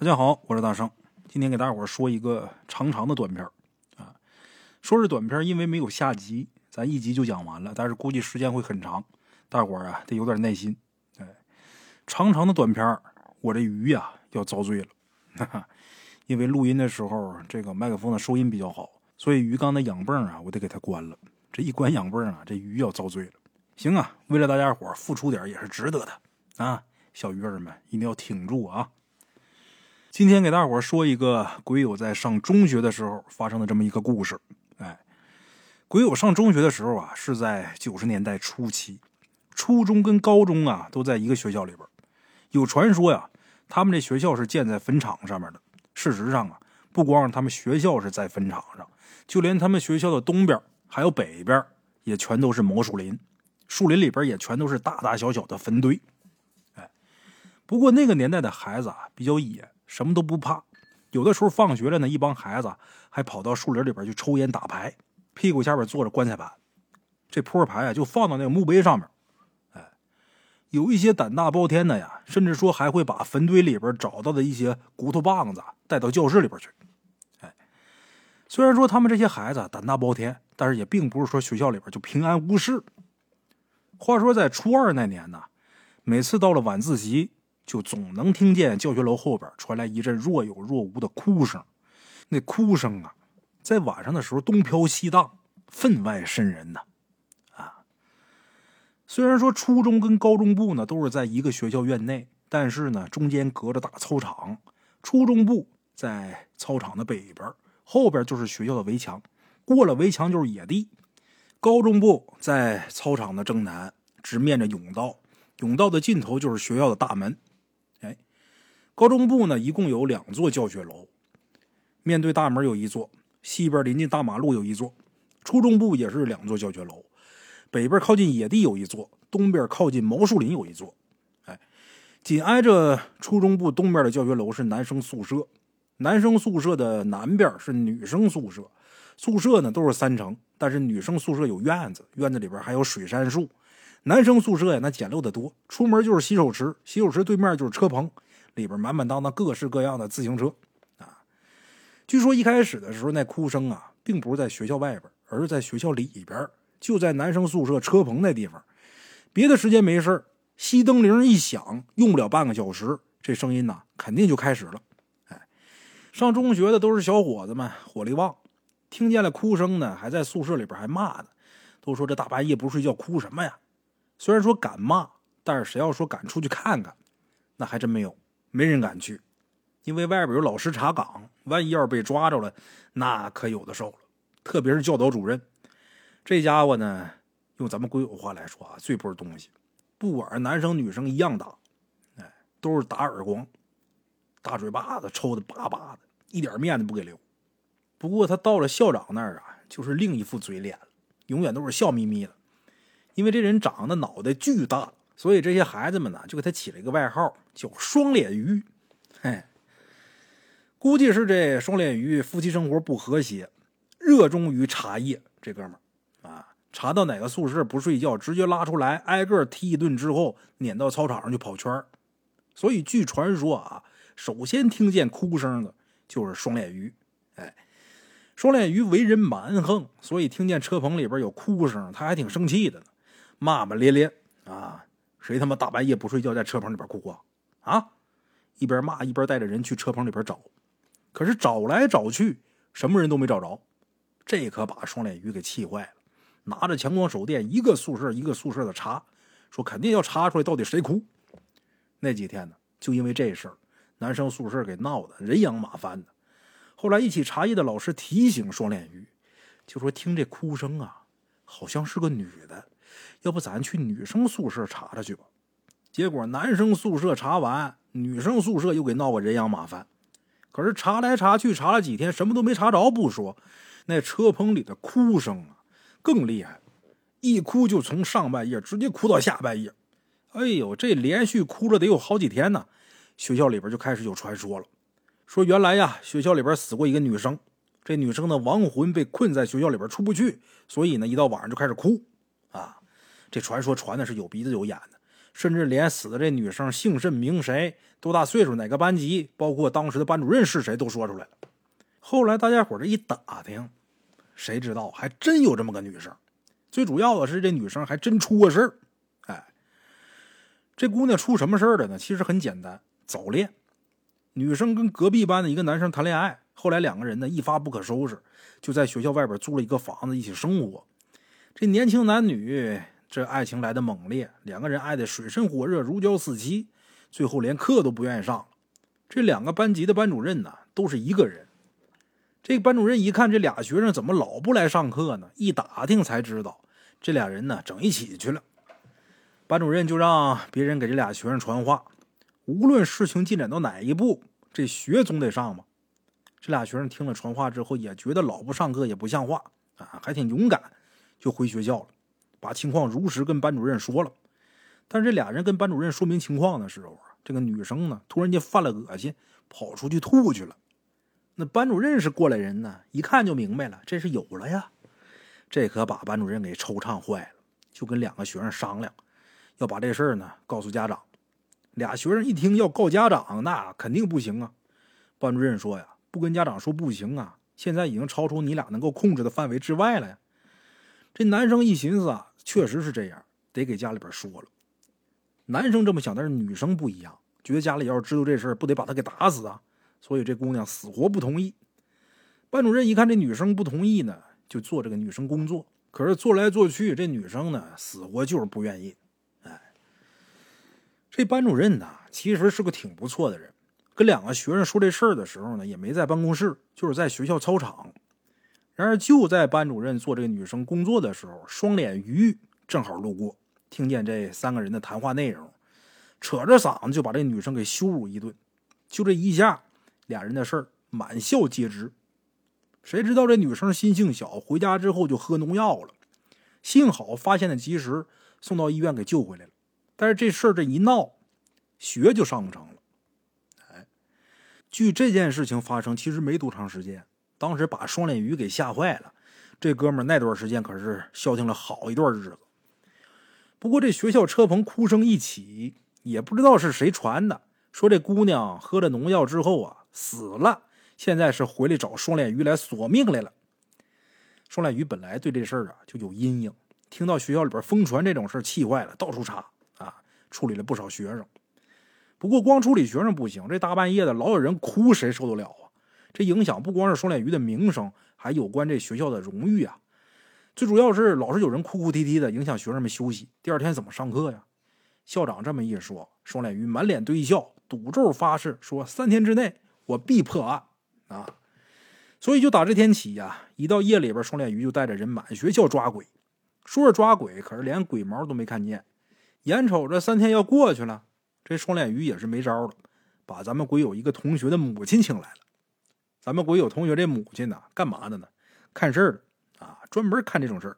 大家好，我是大圣，今天给大伙儿说一个长长的短片啊。说是短片，因为没有下集，咱一集就讲完了。但是估计时间会很长，大伙儿啊得有点耐心。哎，长长的短片，我这鱼呀要遭罪了，哈哈。因为录音的时候这个麦克风的收音比较好，所以鱼缸的氧泵啊我得给它关了。这一关氧泵啊，这鱼要遭罪了。行啊，为了大家伙付出点也是值得的啊，小鱼儿们一定要挺住啊！今天给大伙说一个鬼友在上中学的时候发生的这么一个故事。哎，鬼友上中学的时候啊，是在九十年代初期，初中跟高中啊都在一个学校里边。有传说呀，他们这学校是建在坟场上面的。事实上啊，不光他们学校是在坟场上，就连他们学校的东边还有北边也全都是毛树林，树林里边也全都是大大小小的坟堆。哎，不过那个年代的孩子啊比较野。什么都不怕，有的时候放学了呢，一帮孩子还跑到树林里边去抽烟打牌，屁股下边坐着棺材板，这扑克牌啊就放到那个墓碑上面。哎，有一些胆大包天的呀，甚至说还会把坟堆里边找到的一些骨头棒子带到教室里边去。哎，虽然说他们这些孩子胆大包天，但是也并不是说学校里边就平安无事。话说在初二那年呢，每次到了晚自习。就总能听见教学楼后边传来一阵若有若无的哭声，那哭声啊，在晚上的时候东飘西荡，分外瘆人呐！啊，虽然说初中跟高中部呢都是在一个学校院内，但是呢中间隔着大操场，初中部在操场的北边，后边就是学校的围墙，过了围墙就是野地；高中部在操场的正南，直面着甬道，甬道的尽头就是学校的大门。高中部呢，一共有两座教学楼，面对大门有一座，西边临近大马路有一座。初中部也是两座教学楼，北边靠近野地有一座，东边靠近毛树林有一座。哎，紧挨着初中部东边的教学楼是男生宿舍，男生宿舍的南边是女生宿舍。宿舍呢都是三层，但是女生宿舍有院子，院子里边还有水杉树。男生宿舍呀，那简陋的多，出门就是洗手池，洗手池对面就是车棚。里边满满当当各式各样的自行车，啊，据说一开始的时候那哭声啊，并不是在学校外边，而是在学校里边，就在男生宿舍车棚那地方。别的时间没事熄灯铃一响，用不了半个小时，这声音呐肯定就开始了。哎，上中学的都是小伙子们，火力旺，听见了哭声呢，还在宿舍里边还骂呢，都说这大半夜不睡觉哭什么呀？虽然说敢骂，但是谁要说敢出去看看，那还真没有。没人敢去，因为外边有老师查岗，万一要是被抓着了，那可有的受了。特别是教导主任，这家伙呢，用咱们鬼友话来说啊，最不是东西，不管是男生女生一样打，哎，都是打耳光，大嘴巴子抽的巴巴的，一点面子不给留。不过他到了校长那儿啊，就是另一副嘴脸了，永远都是笑眯眯的，因为这人长得脑袋巨大。所以这些孩子们呢，就给他起了一个外号，叫“双脸鱼”。嘿，估计是这双脸鱼夫妻生活不和谐，热衷于茶叶。这哥们儿啊，查到哪个宿舍不睡觉，直接拉出来挨个踢一顿之后，撵到操场上去跑圈所以据传说啊，首先听见哭声的就是双脸鱼。哎，双脸鱼为人蛮横，所以听见车棚里边有哭声，他还挺生气的呢，骂骂咧咧啊。谁他妈大半夜不睡觉在车棚里边哭啊？啊！一边骂一边带着人去车棚里边找，可是找来找去，什么人都没找着。这可把双脸鱼给气坏了，拿着强光手电，一个宿舍一个宿舍的查，说肯定要查出来到底谁哭。那几天呢，就因为这事儿，男生宿舍给闹得人仰马翻的。后来一起茶叶的老师提醒双脸鱼，就说听这哭声啊，好像是个女的。要不咱去女生宿舍查查去吧？结果男生宿舍查完，女生宿舍又给闹个人仰马翻。可是查来查去，查了几天，什么都没查着不说，那车棚里的哭声啊更厉害，一哭就从上半夜直接哭到下半夜。哎呦，这连续哭了得有好几天呢。学校里边就开始有传说了，说原来呀学校里边死过一个女生，这女生的亡魂被困在学校里边出不去，所以呢一到晚上就开始哭。这传说传的是有鼻子有眼的，甚至连死的这女生姓甚名谁、多大岁数、哪个班级，包括当时的班主任是谁，都说出来了。后来大家伙这一打听，谁知道还真有这么个女生。最主要的是，这女生还真出过事儿。哎，这姑娘出什么事儿了呢？其实很简单，早恋。女生跟隔壁班的一个男生谈恋爱，后来两个人呢一发不可收拾，就在学校外边租了一个房子一起生活。这年轻男女这爱情来的猛烈，两个人爱的水深火热，如胶似漆，最后连课都不愿意上。这两个班级的班主任呢都是一个人。这个班主任一看这俩学生怎么老不来上课呢？一打听才知道，这俩人呢整一起去了。班主任就让别人给这俩学生传话。无论事情进展到哪一步，这学总得上吧。这俩学生听了传话之后，也觉得老不上课也不像话啊，还挺勇敢，就回学校了，把情况如实跟班主任说了。但是这俩人跟班主任说明情况的时候啊，这个女生呢突然间犯了恶心，跑出去吐去了。那班主任是过来人呢，一看就明白了，这是有了呀。这可把班主任给惆怅坏了，就跟两个学生商量，要把这事儿呢告诉家长。俩学生一听要告家长，那肯定不行啊！班主任说呀，不跟家长说不行啊，现在已经超出你俩能够控制的范围之外了呀。这男生一寻思啊，确实是这样，得给家里边说了。男生这么想，但是女生不一样，觉得家里要是知道这事儿，不得把他给打死啊！所以这姑娘死活不同意。班主任一看这女生不同意呢，就做这个女生工作。可是做来做去，这女生呢，死活就是不愿意。哎这班主任呢，其实是个挺不错的人。跟两个学生说这事儿的时候呢，也没在办公室，就是在学校操场。然而就在班主任做这个女生工作的时候，双脸鱼正好路过，听见这三个人的谈话内容，扯着嗓子就把这女生给羞辱一顿。就这一下，俩人的事儿满校皆知。谁知道这女生心性小，回家之后就喝农药了。幸好发现的及时，送到医院给救回来了。但是这事儿这一闹，学就上不成了。哎，据这件事情发生，其实没多长时间，当时把双脸鱼给吓坏了。这哥们儿那段时间可是消停了好一段日子。不过这学校车棚哭声一起，也不知道是谁传的，说这姑娘喝了农药之后啊死了，现在是回来找双脸鱼来索命来了。双脸鱼本来对这事儿啊就有阴影，听到学校里边疯传这种事气坏了，到处查啊。处理了不少学生，不过光处理学生不行，这大半夜的老有人哭，谁受得了啊？这影响不光是双脸鱼的名声，还有关这学校的荣誉啊。最主要是老是有人哭哭啼啼的，影响学生们休息，第二天怎么上课呀？校长这么一说，双脸鱼满脸堆笑，赌咒发誓说三天之内我必破案啊！所以就打这天起呀，一到夜里边，双脸鱼就带着人满学校抓鬼，说是抓鬼，可是连鬼毛都没看见。眼瞅着三天要过去了，这双脸鱼也是没招了，把咱们鬼友一个同学的母亲请来了。咱们鬼友同学这母亲呢，干嘛的呢？看事儿的啊，专门看这种事儿。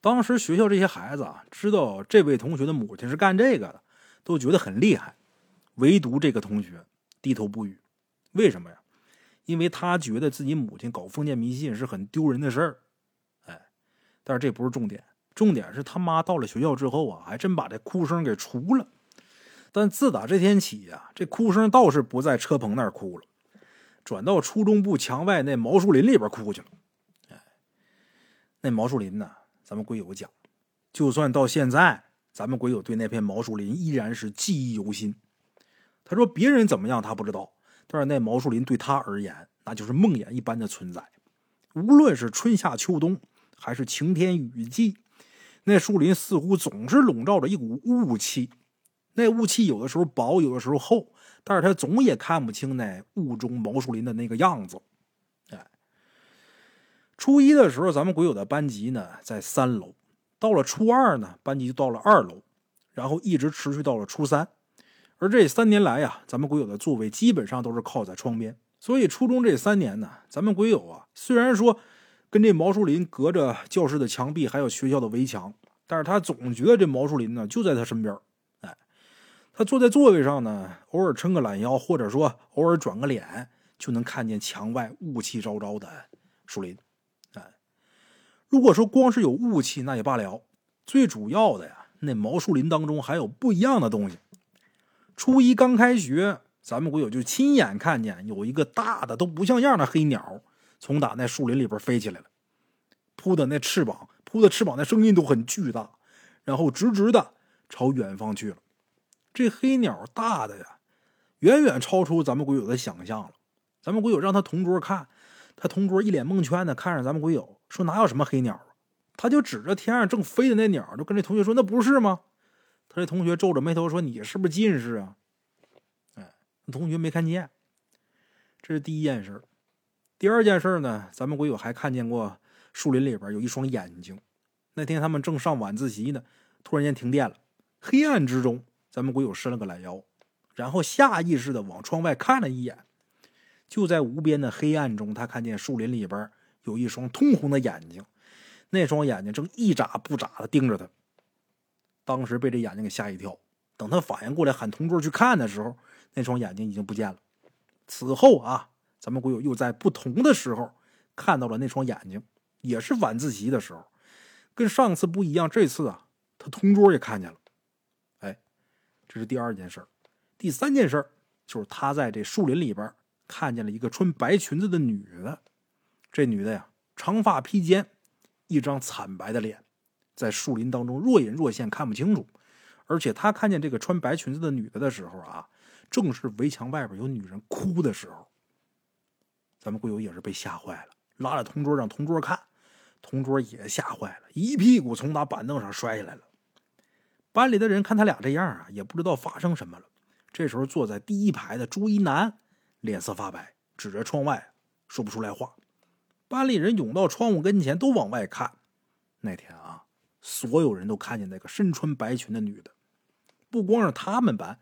当时学校这些孩子啊，知道这位同学的母亲是干这个的，都觉得很厉害。唯独这个同学低头不语，为什么呀？因为他觉得自己母亲搞封建迷信是很丢人的事儿。哎，但是这不是重点。重点是他妈到了学校之后啊，还真把这哭声给除了。但自打这天起呀，这哭声倒是不在车棚那儿哭了，转到初中部墙外那毛树林里边哭去了。哎，那毛树林呢，咱们鬼友讲，就算到现在，咱们鬼友对那片毛树林依然是记忆犹新。他说别人怎么样他不知道，但是那毛树林对他而言，那就是梦魇一般的存在。无论是春夏秋冬，还是晴天雨季。那树林似乎总是笼罩着一股雾气，那雾气有的时候薄，有的时候厚，但是他总也看不清那雾中毛树林的那个样子。哎，初一的时候，咱们鬼友的班级呢在三楼，到了初二呢，班级就到了二楼，然后一直持续到了初三。而这三年来呀，咱们鬼友的座位基本上都是靠在窗边，所以初中这三年呢，咱们鬼友啊，虽然说。跟这毛树林隔着教室的墙壁，还有学校的围墙，但是他总觉得这毛树林呢就在他身边。他坐在座位上呢，偶尔撑个懒腰，或者说偶尔转个脸，就能看见墙外雾气昭昭的树林。哎，如果说光是有雾气那也罢了，最主要的呀那毛树林当中还有不一样的东西。初一刚开学，咱们鬼友就亲眼看见有一个大的都不像样的黑鸟从打那树林里边飞起来了，扑的那翅膀，扑的翅膀那声音都很巨大，然后直直的朝远方去了。这黑鸟大的呀，远远超出咱们鬼友的想象了。咱们鬼友让他同桌看，他同桌一脸蒙圈的看着咱们鬼友，说哪有什么黑鸟啊？他就指着天上正飞的那鸟，就跟这同学说：“那不是吗？”他这同学皱着眉头说：“你是不是近视啊？”哎，同学没看见。这是第一件事第二件事呢，咱们鬼友还看见过树林里边有一双眼睛。那天他们正上晚自习呢，突然间停电了。黑暗之中，咱们鬼友伸了个懒腰，然后下意识的往窗外看了一眼。就在无边的黑暗中，他看见树林里边有一双通红的眼睛。那双眼睛正一眨不眨的盯着他，当时被这眼睛给吓一跳。等他反应过来喊同桌去看的时候，那双眼睛已经不见了。此后啊，咱们鬼友又在不同的时候看到了那双眼睛，也是晚自习的时候，跟上次不一样。这次啊，他同桌也看见了。这是第二件事第三件事就是他在这树林里边看见了一个穿白裙子的女的。这女的呀，长发披肩。一张惨白的脸，在树林当中若隐若现，看不清楚。而且他看见这个穿白裙子的女的的时候啊，正是围墙外边有女人哭的时候。咱们贵友也是被吓坏了，拉着同桌让同桌看，同桌也吓坏了，一屁股从他板凳上摔下来了。班里的人看他俩这样啊，也不知道发生什么了。这时候坐在第一排的朱一楠脸色发白，指着窗外说不出来话。班里人涌到窗户跟前，都往外看。那天啊，所有人都看见那个身穿白裙的女的，不光是他们班，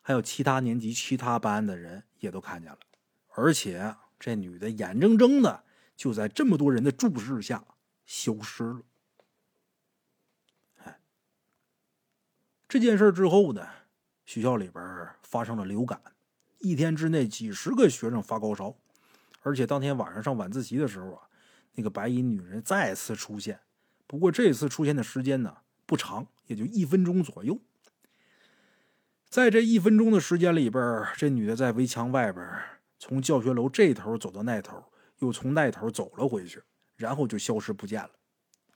还有其他年级、其他班的人也都看见了。而且这女的眼睁睁的就在这么多人的注视下消失了。这件事之后呢，学校里边发生了流感，一天之内几十个学生发高烧。而且当天晚上上晚自习的时候啊，那个白衣女人再次出现，不过这次出现的时间呢不长，也就一分钟左右。在这一分钟的时间里边，这女的在围墙外边，从教学楼这头走到那头，又从那头走了回去，然后就消失不见了。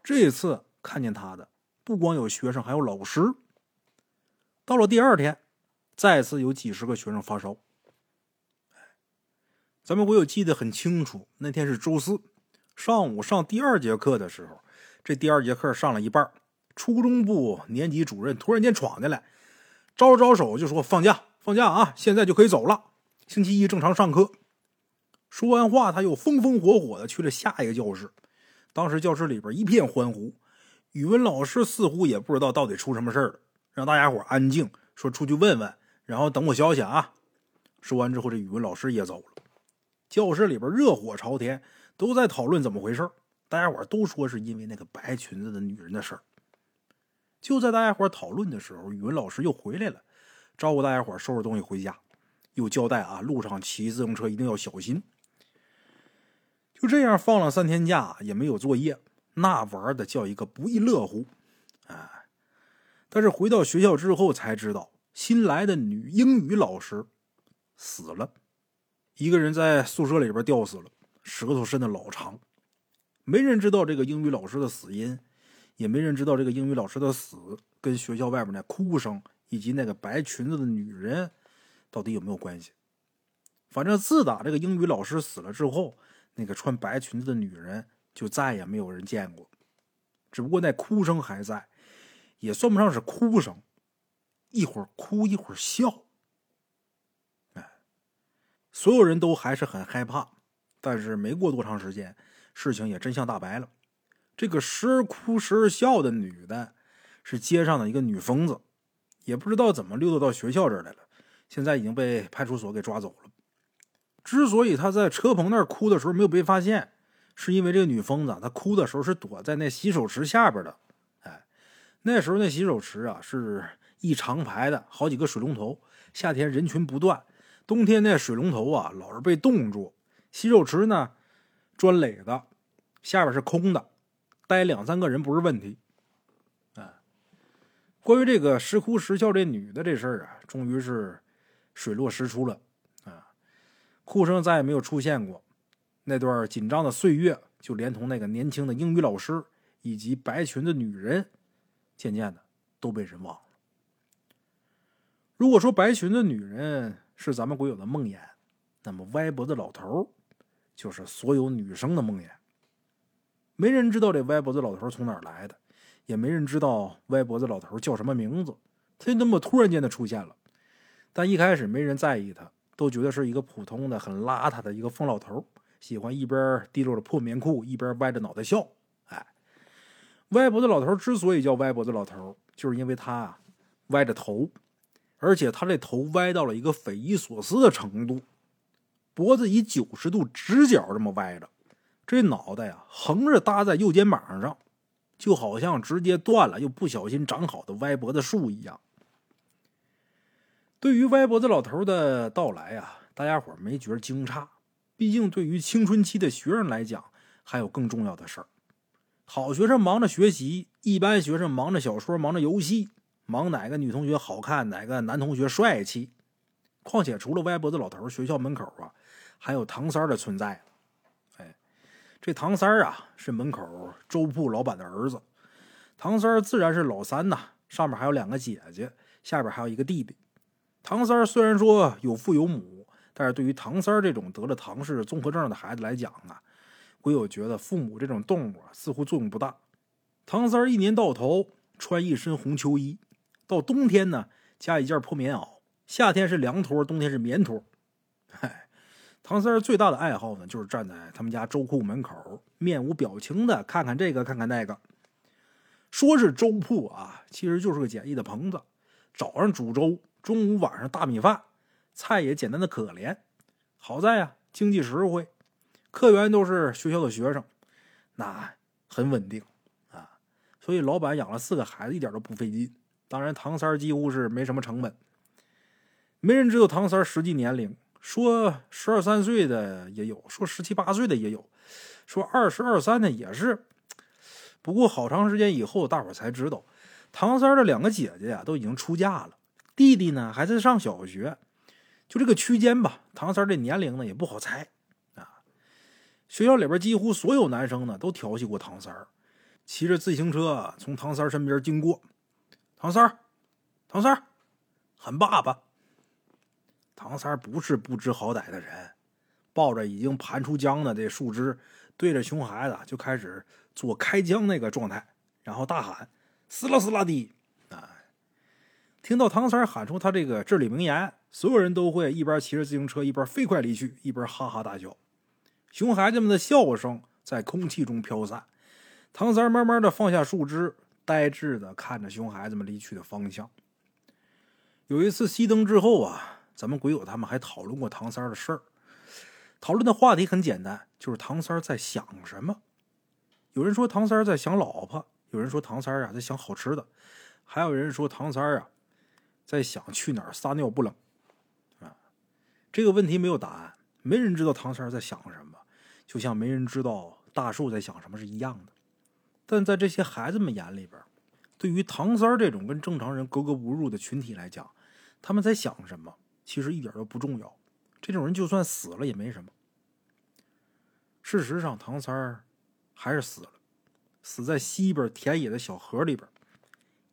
这次看见她的不光有学生，还有老师。到了第二天，再次有几十个学生发烧。咱们我有记得很清楚，那天是周四上午上第二节课的时候，这第二节课上了一半，初中部年级主任突然间闯进来，招招手就说：“放假，放假啊，现在就可以走了，星期一正常上课。”说完话，他又风风火火的去了下一个教室。当时教室里边一片欢呼，语文老师似乎也不知道到底出什么事了，让大家伙安静，说出去问问，然后等我消息啊。说完之后，这语文老师也走了。教室里边热火朝天，都在讨论怎么回事大家伙都说是因为那个白裙子的女人的事儿。就在大家伙讨论的时候，语文老师又回来了，招呼大家伙收拾东西回家，又交代啊，路上骑自行车一定要小心。就这样放了三天假，也没有作业，那玩的叫一个不亦乐乎。但是回到学校之后才知道，新来的女英语老师死了。一个人在宿舍里边吊死了，舌头伸的老长，没人知道这个英语老师的死因，也没人知道这个英语老师的死跟学校外边那哭声以及那个白裙子的女人到底有没有关系。反正自打这个英语老师死了之后，那个穿白裙子的女人就再也没有人见过，只不过那哭声还在，也算不上是哭声，一会儿哭一会儿笑。所有人都还是很害怕，但是没过多长时间，事情也真相大白了。这个时而哭时而笑的女的，是街上的一个女疯子，也不知道怎么溜达到学校这儿来了。现在已经被派出所给抓走了。之所以她在车棚那儿哭的时候没有被发现，是因为这个女疯子她哭的时候是躲在那洗手池下边的。那时候那洗手池啊是一长排的好几个水龙头，夏天人群不断。冬天那水龙头啊，老是被冻住。洗手池呢，砖垒的，下边是空的，待两三个人不是问题。啊，关于这个时哭时笑这女的这事儿啊，终于是水落石出了啊！哭声再也没有出现过，那段紧张的岁月就连同那个年轻的英语老师以及白裙子女人，渐渐的都被人忘了。如果说白裙子女人是咱们鬼友的梦魇，那么歪脖子老头就是所有女生的梦魇。没人知道这歪脖子老头从哪儿来的。也没人知道歪脖子老头叫什么名字，他就那么突然间的出现了。但一开始没人在意他，都觉得是一个普通的、很邋遢的一个疯老头，喜欢一边提溜着破棉裤，一边歪着脑袋笑。歪脖子老头之所以叫歪脖子老头，就是因为他啊歪着头，而且他这头歪到了一个匪夷所思的程度，脖子以九十度直角这么歪着，这脑袋呀横着搭在右肩膀上。就好像直接断了又不小心长好的歪脖子树一样。对于歪脖子老头的到来啊，大家伙没觉得惊诧，毕竟对于青春期的学生来讲，还有更重要的事儿。好学生忙着学习，一般学生忙着小说，忙着游戏，忙哪个女同学好看，哪个男同学帅气。况且除了歪脖子老头，学校门口啊，还有唐三的存在。哎这唐三啊，是门口粥铺老板的儿子。唐三自然是老三呐，上面还有两个姐姐，下边还有一个弟弟。唐三虽然说有父有母，但是对于唐三这种得了唐氏综合症的孩子来讲啊，鬼友觉得父母这种动物啊，似乎作用不大。唐三儿一年到头穿一身红秋衣，到冬天呢加一件破棉袄，夏天是凉拖，冬天是棉拖。嗨。唐三最大的爱好呢，就是站在他们家粥铺门口，面无表情的看看这个，看看那个。说是粥铺啊，其实就是个简易的棚子。早上煮粥，中午晚上大米饭，菜也简单的可怜。好在呀，经济实惠，客源都是学校的学生，那很稳定啊。所以老板养了四个孩子，一点都不费劲。当然，唐三几乎是没什么成本。没人知道唐三实际年龄。说十二三岁的也有，说十七八岁的也有，说二十二三的也是。不过好长时间以后，大伙才知道，唐三的两个姐姐呀都已经出嫁了，弟弟呢还在上小学。就这个区间吧，唐三这年龄呢也不好猜。学校里边几乎所有男生呢都调戏过唐三骑着自行车从唐三身边经过，唐三唐三喊爸爸。唐三不是不知好歹的人，抱着已经盘出浆的这树枝，对着熊孩子就开始做开浆那个状态，然后大喊“撕拉撕拉的”。啊！听到唐三喊出他这个至理名言，所有人都会一边骑着自行车，一边飞快离去，一边哈哈大笑。熊孩子们的笑声在空气中飘散。唐三慢慢的放下树枝，呆滞的看着熊孩子们离去的方向。有一次熄灯之后啊。咱们鬼友他们还讨论过唐三的事儿，讨论的话题很简单，就是唐三在想什么。有人说唐三在想老婆，有人说唐三啊在想好吃的，还有人说唐三啊在想去哪儿撒尿不冷。啊，这个问题没有答案，没人知道唐三在想什么，就像没人知道大树在想什么是一样的。但在这些孩子们眼里边，对于唐三这种跟正常人格格不入的群体来讲，他们在想什么？其实一点都不重要，这种人就算死了也没什么。事实上，唐三还是死了，死在西边田野的小河里边，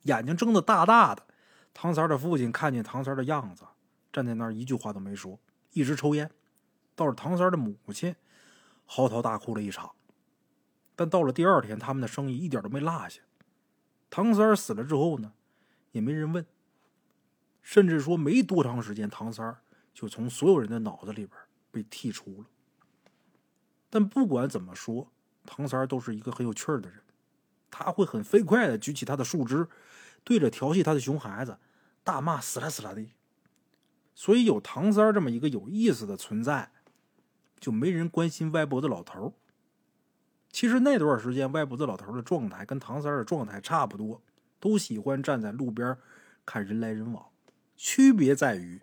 眼睛睁得大大的。唐三的父亲看见唐三的样子，站在那儿一句话都没说，一直抽烟。倒是唐三的母亲嚎啕大哭了一场。但到了第二天，他们的生意一点都没落下。唐三儿死了之后呢，也没人问。甚至说没多长时间，唐三儿就从所有人的脑子里边被剔除了。但不管怎么说，唐三儿都是一个很有趣儿的人，他会很飞快的举起他的树枝，对着调戏他的熊孩子大骂死啦死啦的。所以有唐三儿这么一个有意思的存在，就没人关心歪脖子老头。其实那段时间，歪脖子老头的状态跟唐三的状态差不多，都喜欢站在路边看人来人往。区别在于，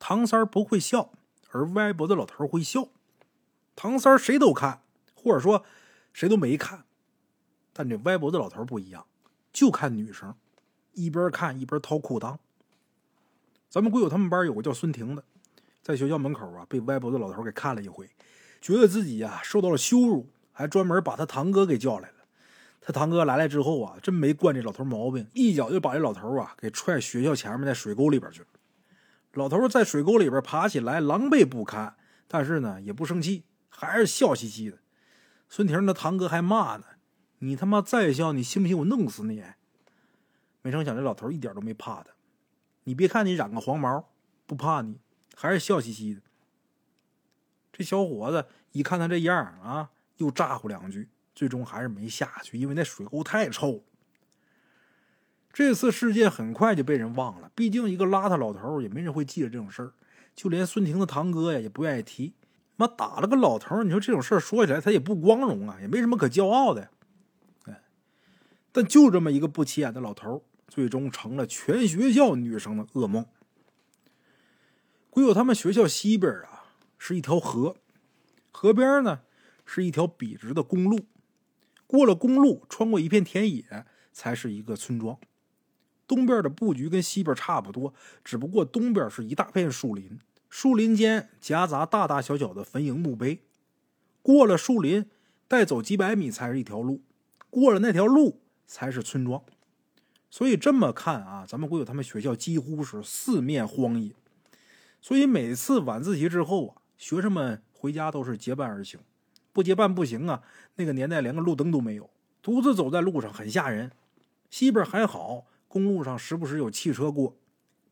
唐三不会笑，而歪脖子老头会笑。唐三谁都看，或者说谁都没看，但这歪脖子老头不一样，就看女生，一边看一边掏裤裆。咱们鬼友他们班有个叫孙婷的，在学校门口啊被歪脖子老头给看了一回，觉得自己呀受到了羞辱，还专门把他堂哥给叫来了。他堂哥来了之后啊，真没惯这老头毛病，一脚就把这老头啊给踹学校前面那水沟里边去了。老头在水沟里边爬起来，狼狈不堪，但是呢也不生气，还是笑嘻嘻的。孙婷的堂哥还骂呢：“你他妈再笑，你信不信我弄死你？”没成想这老头一点都没怕他。你别看你染个黄毛，不怕你，还是笑嘻嘻的。这小伙子一看他这样啊，又咋呼两句。最终还是没下去，因为那水沟太臭。这次事件很快就被人忘了，毕竟一个邋遢老头也没人会记得这种事儿，就连孙婷的堂哥呀也不愿意提。妈打了个老头你说这种事儿说起来他也不光荣啊，也没什么可骄傲的。哎，但就这么一个不起眼的老头最终成了全学校女生的噩梦。归有他们学校西边啊是一条河，河边呢是一条笔直的公路。过了公路，穿过一片田野，才是一个村庄。东边的布局跟西边差不多，只不过东边是一大片树林，树林间夹杂大大小小的坟茔墓碑。过了树林，再走几百米才是一条路，过了那条路才是村庄。所以这么看啊，咱们国有他们学校几乎是四面荒野。所以每次晚自习之后啊，学生们回家都是结伴而行。不结伴不行啊！那个年代连个路灯都没有，独自走在路上很吓人。西边还好，公路上时不时有汽车过，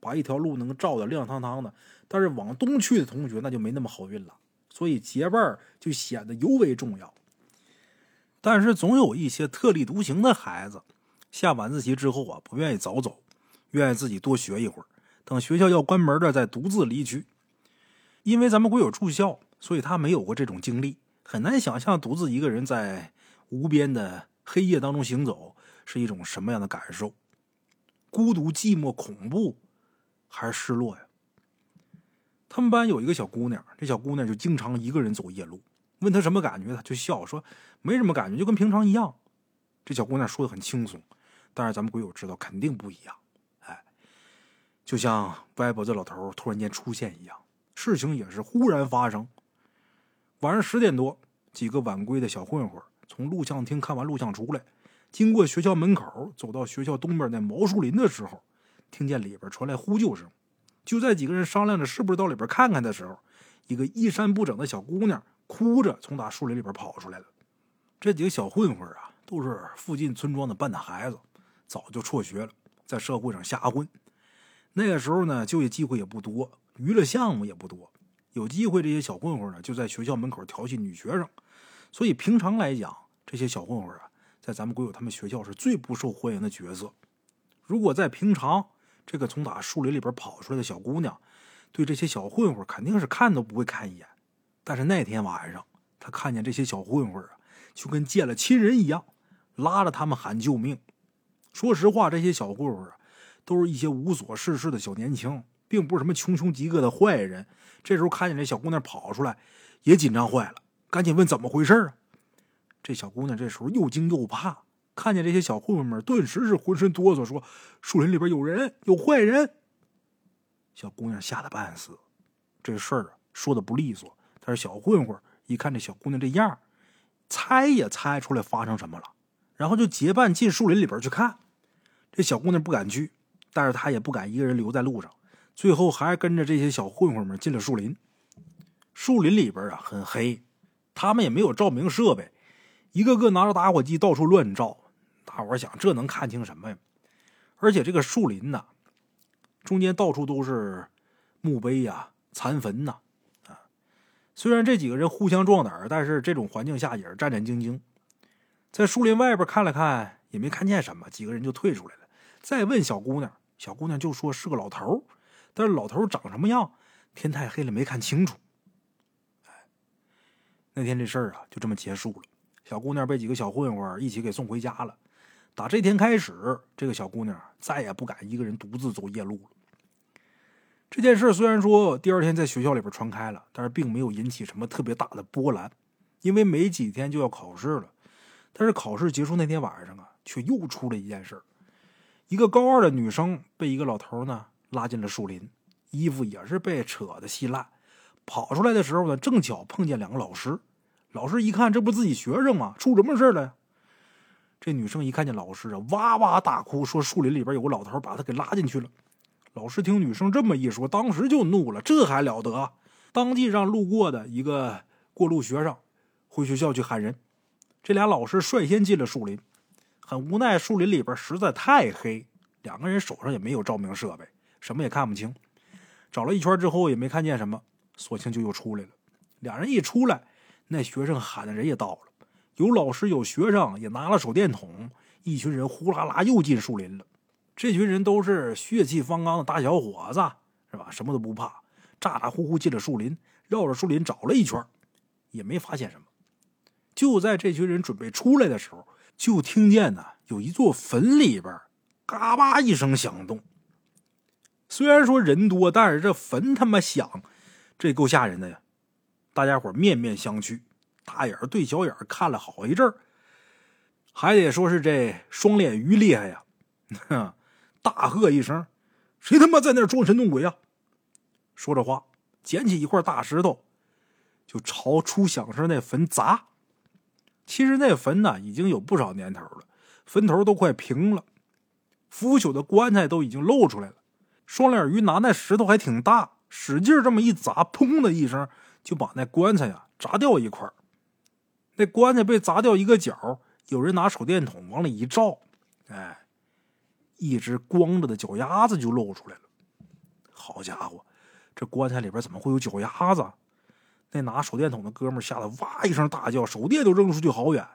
把一条路能照得亮堂堂的。但是往东去的同学那就没那么好运了，所以结伴就显得尤为重要。但是总有一些特立独行的孩子，下晚自习之后啊，不愿意早走，愿意自己多学一会儿，等学校要关门了再独自离去。因为咱们国有住校，所以他没有过这种经历。很难想象独自一个人在无边的黑夜当中行走是一种什么样的感受，孤独、寂寞、恐怖，还是失落呀？他们班有一个小姑娘，这小姑娘就经常一个人走夜路。问她什么感觉，她就笑说没什么感觉，就跟平常一样。这小姑娘说的很轻松，但是咱们鬼友知道肯定不一样。就像歪脖子老头突然间出现一样，事情也是忽然发生。晚上十点多，几个晚归的小混混从录像厅看完录像出来，经过学校门口，走到学校东边那毛树林的时候，听见里边传来呼救声。就在几个人商量着是不是到里边看看的时候，一个衣衫不整的小姑娘哭着从大树林里边跑出来了。这几个小混混啊，都是附近村庄的半大孩子，早就辍学了，在社会上瞎混。那个时候呢，就业机会也不多，娱乐项目也不多。有机会，这些小混混呢就在学校门口调戏女学生，所以平常来讲，这些小混混啊，在咱们国有他们学校是最不受欢迎的角色。如果在平常，这个从打树林里边跑出来的小姑娘，对这些小混混肯定是看都不会看一眼。但是那天晚上，他看见这些小混混啊，就跟见了亲人一样，拉着他们喊救命。说实话，这些小混混啊，都是一些无所事事的小年轻。并不是什么穷凶极恶的坏人。这时候看见这小姑娘跑出来，也紧张坏了，赶紧问怎么回事啊？这小姑娘这时候又惊又怕，看见这些小混混们，顿时是浑身哆嗦，说：“树林里边有人，有坏人。”小姑娘吓得半死。这事儿啊，说的不利索，但是小混混一看这小姑娘这样，猜也猜出来发生什么了，然后就结伴进树林里边去看。这小姑娘不敢去，但是他也不敢一个人留在路上。最后还跟着这些小混混们进了树林。树林里边啊很黑，他们也没有照明设备，一个个拿着打火机到处乱照。大伙想，这能看清什么呀？而且这个树林呐，中间到处都是墓碑呀、残坟呐。啊，虽然这几个人互相壮胆，但是这种环境下也是战战兢兢。在树林外边看了看，也没看见什么，几个人就退出来了。再问小姑娘，小姑娘就说是个老头但是老头长什么样？天太黑了，没看清楚。哎，那天这事儿啊，就这么结束了。小姑娘被几个小混混一起给送回家了。打这天开始，这个小姑娘再也不敢一个人独自走夜路了。这件事虽然说第二天在学校里边传开了，但是并没有引起什么特别大的波澜，因为没几天就要考试了。但是考试结束那天晚上啊，却又出了一件事一个高二的女生被一个老头呢拉进了树林，衣服也是被扯得稀烂。跑出来的时候呢，正巧碰见两个老师。老师一看，这不自己学生吗？出什么事了？这女生一看见老师啊，哇哇大哭，说树林里边有个老头把她给拉进去了。老师听女生这么一说，当时就怒了，这还了得！当即让路过的一个过路学生回学校去喊人。这俩老师率先进了树林，很无奈，树林里边实在太黑，两个人手上也没有照明设备，什么也看不清。找了一圈之后也没看见什么，索性就又出来了。两人一出来，那学生喊的人也到了，有老师有学生，也拿了手电筒，一群人呼啦啦又进树林了。这群人都是血气方刚的大小伙子，是吧？什么都不怕，咋咋呼呼进了树林，绕着树林找了一圈，也没发现什么。就在这群人准备出来的时候，就听见呢，有一座坟里边嘎巴一声响动。虽然说人多，但是这坟他妈响，这够吓人的呀！大家伙面面相觑，大眼对小眼看了好一阵还得说是这双脸鱼厉害呀！大喝一声：“谁他妈在那装神弄鬼啊？”说着话，捡起一块大石头，就朝出响声那坟砸。其实那坟呢，已经有不少年头了，坟头都快平了，腐朽的棺材都已经露出来了。双脸鱼拿那石头还挺大，使劲这么一砸，砰的一声，就把那棺材呀砸掉一块那棺材被砸掉一个角，有人拿手电筒往里一照，哎。一只光着的脚丫子就露出来了，好家伙，这棺材里边怎么会有脚丫子？那拿手电筒的哥们吓得哇一声大叫，手电都扔出去好远。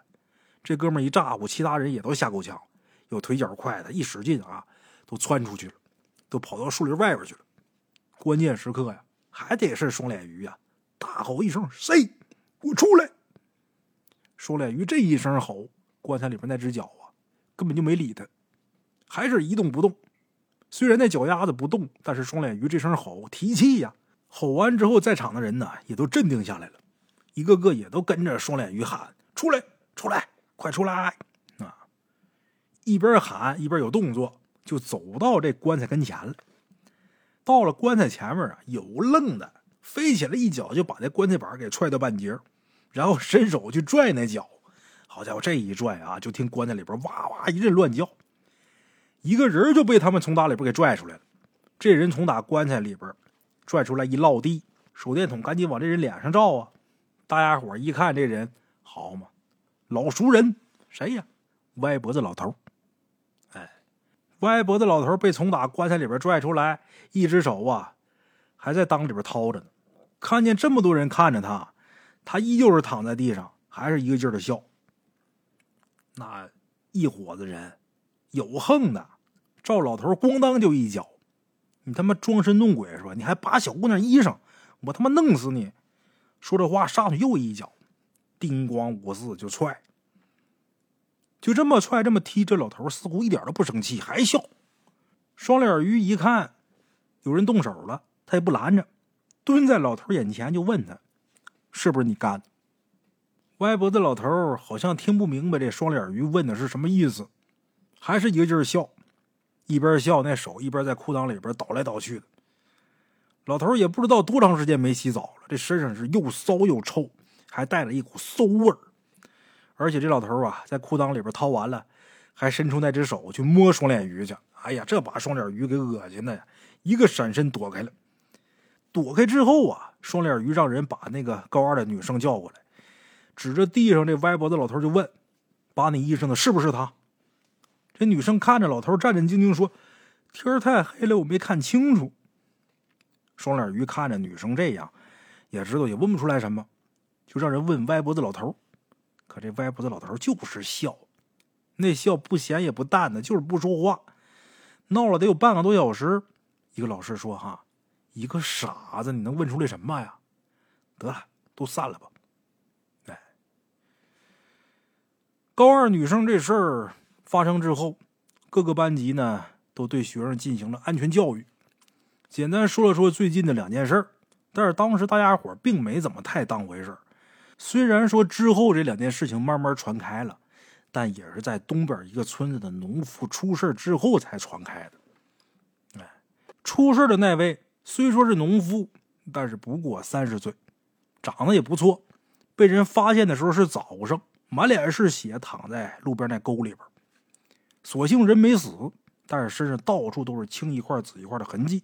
这哥们一咋呼，其他人也都吓够呛，有腿脚快的，一使劲啊，都窜出去了，都跑到树林外边去了。关键时刻呀，还得是双脸鱼呀，大吼一声：“谁？给我出来！”双脸鱼这一声吼，棺材里边那只脚啊，根本就没理他。还是一动不动，虽然那脚丫子不动，但是双脸鱼这声吼提气呀！吼完之后，在场的人呢也都镇定下来了，一个个也都跟着双脸鱼喊：“出来，出来，快出来！”啊，一边喊一边有动作，就走到这棺材跟前了。到了棺材前面啊，有愣的，飞起来一脚就把那棺材板给踹到半截，然后伸手去拽那脚。好家伙，这一拽啊，就听棺材里边哇哇一阵乱叫。一个人就被他们从打里边给拽出来了。这人从打棺材里边拽出来一落地，手电筒赶紧往这人脸上照啊！大家伙一看这人，好嘛，老熟人，谁呀？歪脖子老头。哎，歪脖子老头被从打棺材里边拽出来，一只手啊还在裆里边掏着呢。看见这么多人看着他，他依旧是躺在地上，还是一个劲儿的笑。那一伙子人。有横的，赵老头咣当就一脚，你他妈装神弄鬼是吧？你还扒小姑娘衣裳，我他妈弄死你！说这话上去又一脚，叮咣五四就踹，就这么踹，这么踢，这老头似乎一点都不生气，还笑。双脸鱼一看有人动手了，他也不拦着，蹲在老头眼前就问他：“是不是你干的？”歪脖子老头好像听不明白这双脸鱼问的是什么意思。还是一个劲儿笑，一边笑那手一边在裤裆里边倒来倒去的。老头也不知道多长时间没洗澡了，这身上是又骚又臭，还带了一股馊味儿。而且这老头啊，在裤裆里边掏完了，还伸出那只手去摸双脸鱼去。哎呀，这把双脸鱼给恶心的呀！一个闪身躲开了。躲开之后啊，双脸鱼让人把那个高二的女生叫过来，指着地上这歪脖子老头就问：“扒你衣裳的是不是他？”这女生看着老头，战战兢兢说：“天太黑了，我没看清楚。”双脸鱼看着女生这样，也知道也问不出来什么，就让人问歪脖子老头。可这歪脖子老头就是笑，那笑不咸也不淡的，就是不说话。闹了得有半个多小时。一个老师说：“哈，一个傻子，你能问出来什么呀？得了，都散了吧。”哎，高二女生这事儿。发生之后，各个班级呢都对学生进行了安全教育，简单说了说最近的两件事但是当时大家伙并没怎么太当回事虽然说之后这两件事情慢慢传开了，但也是在东边一个村子的农妇出事之后才传开的。哎，出事的那位虽说是农夫，但是不过三十岁，长得也不错。被人发现的时候是早上，满脸是血，躺在路边那沟里边。所幸人没死，但是身上到处都是青一块紫一块的痕迹。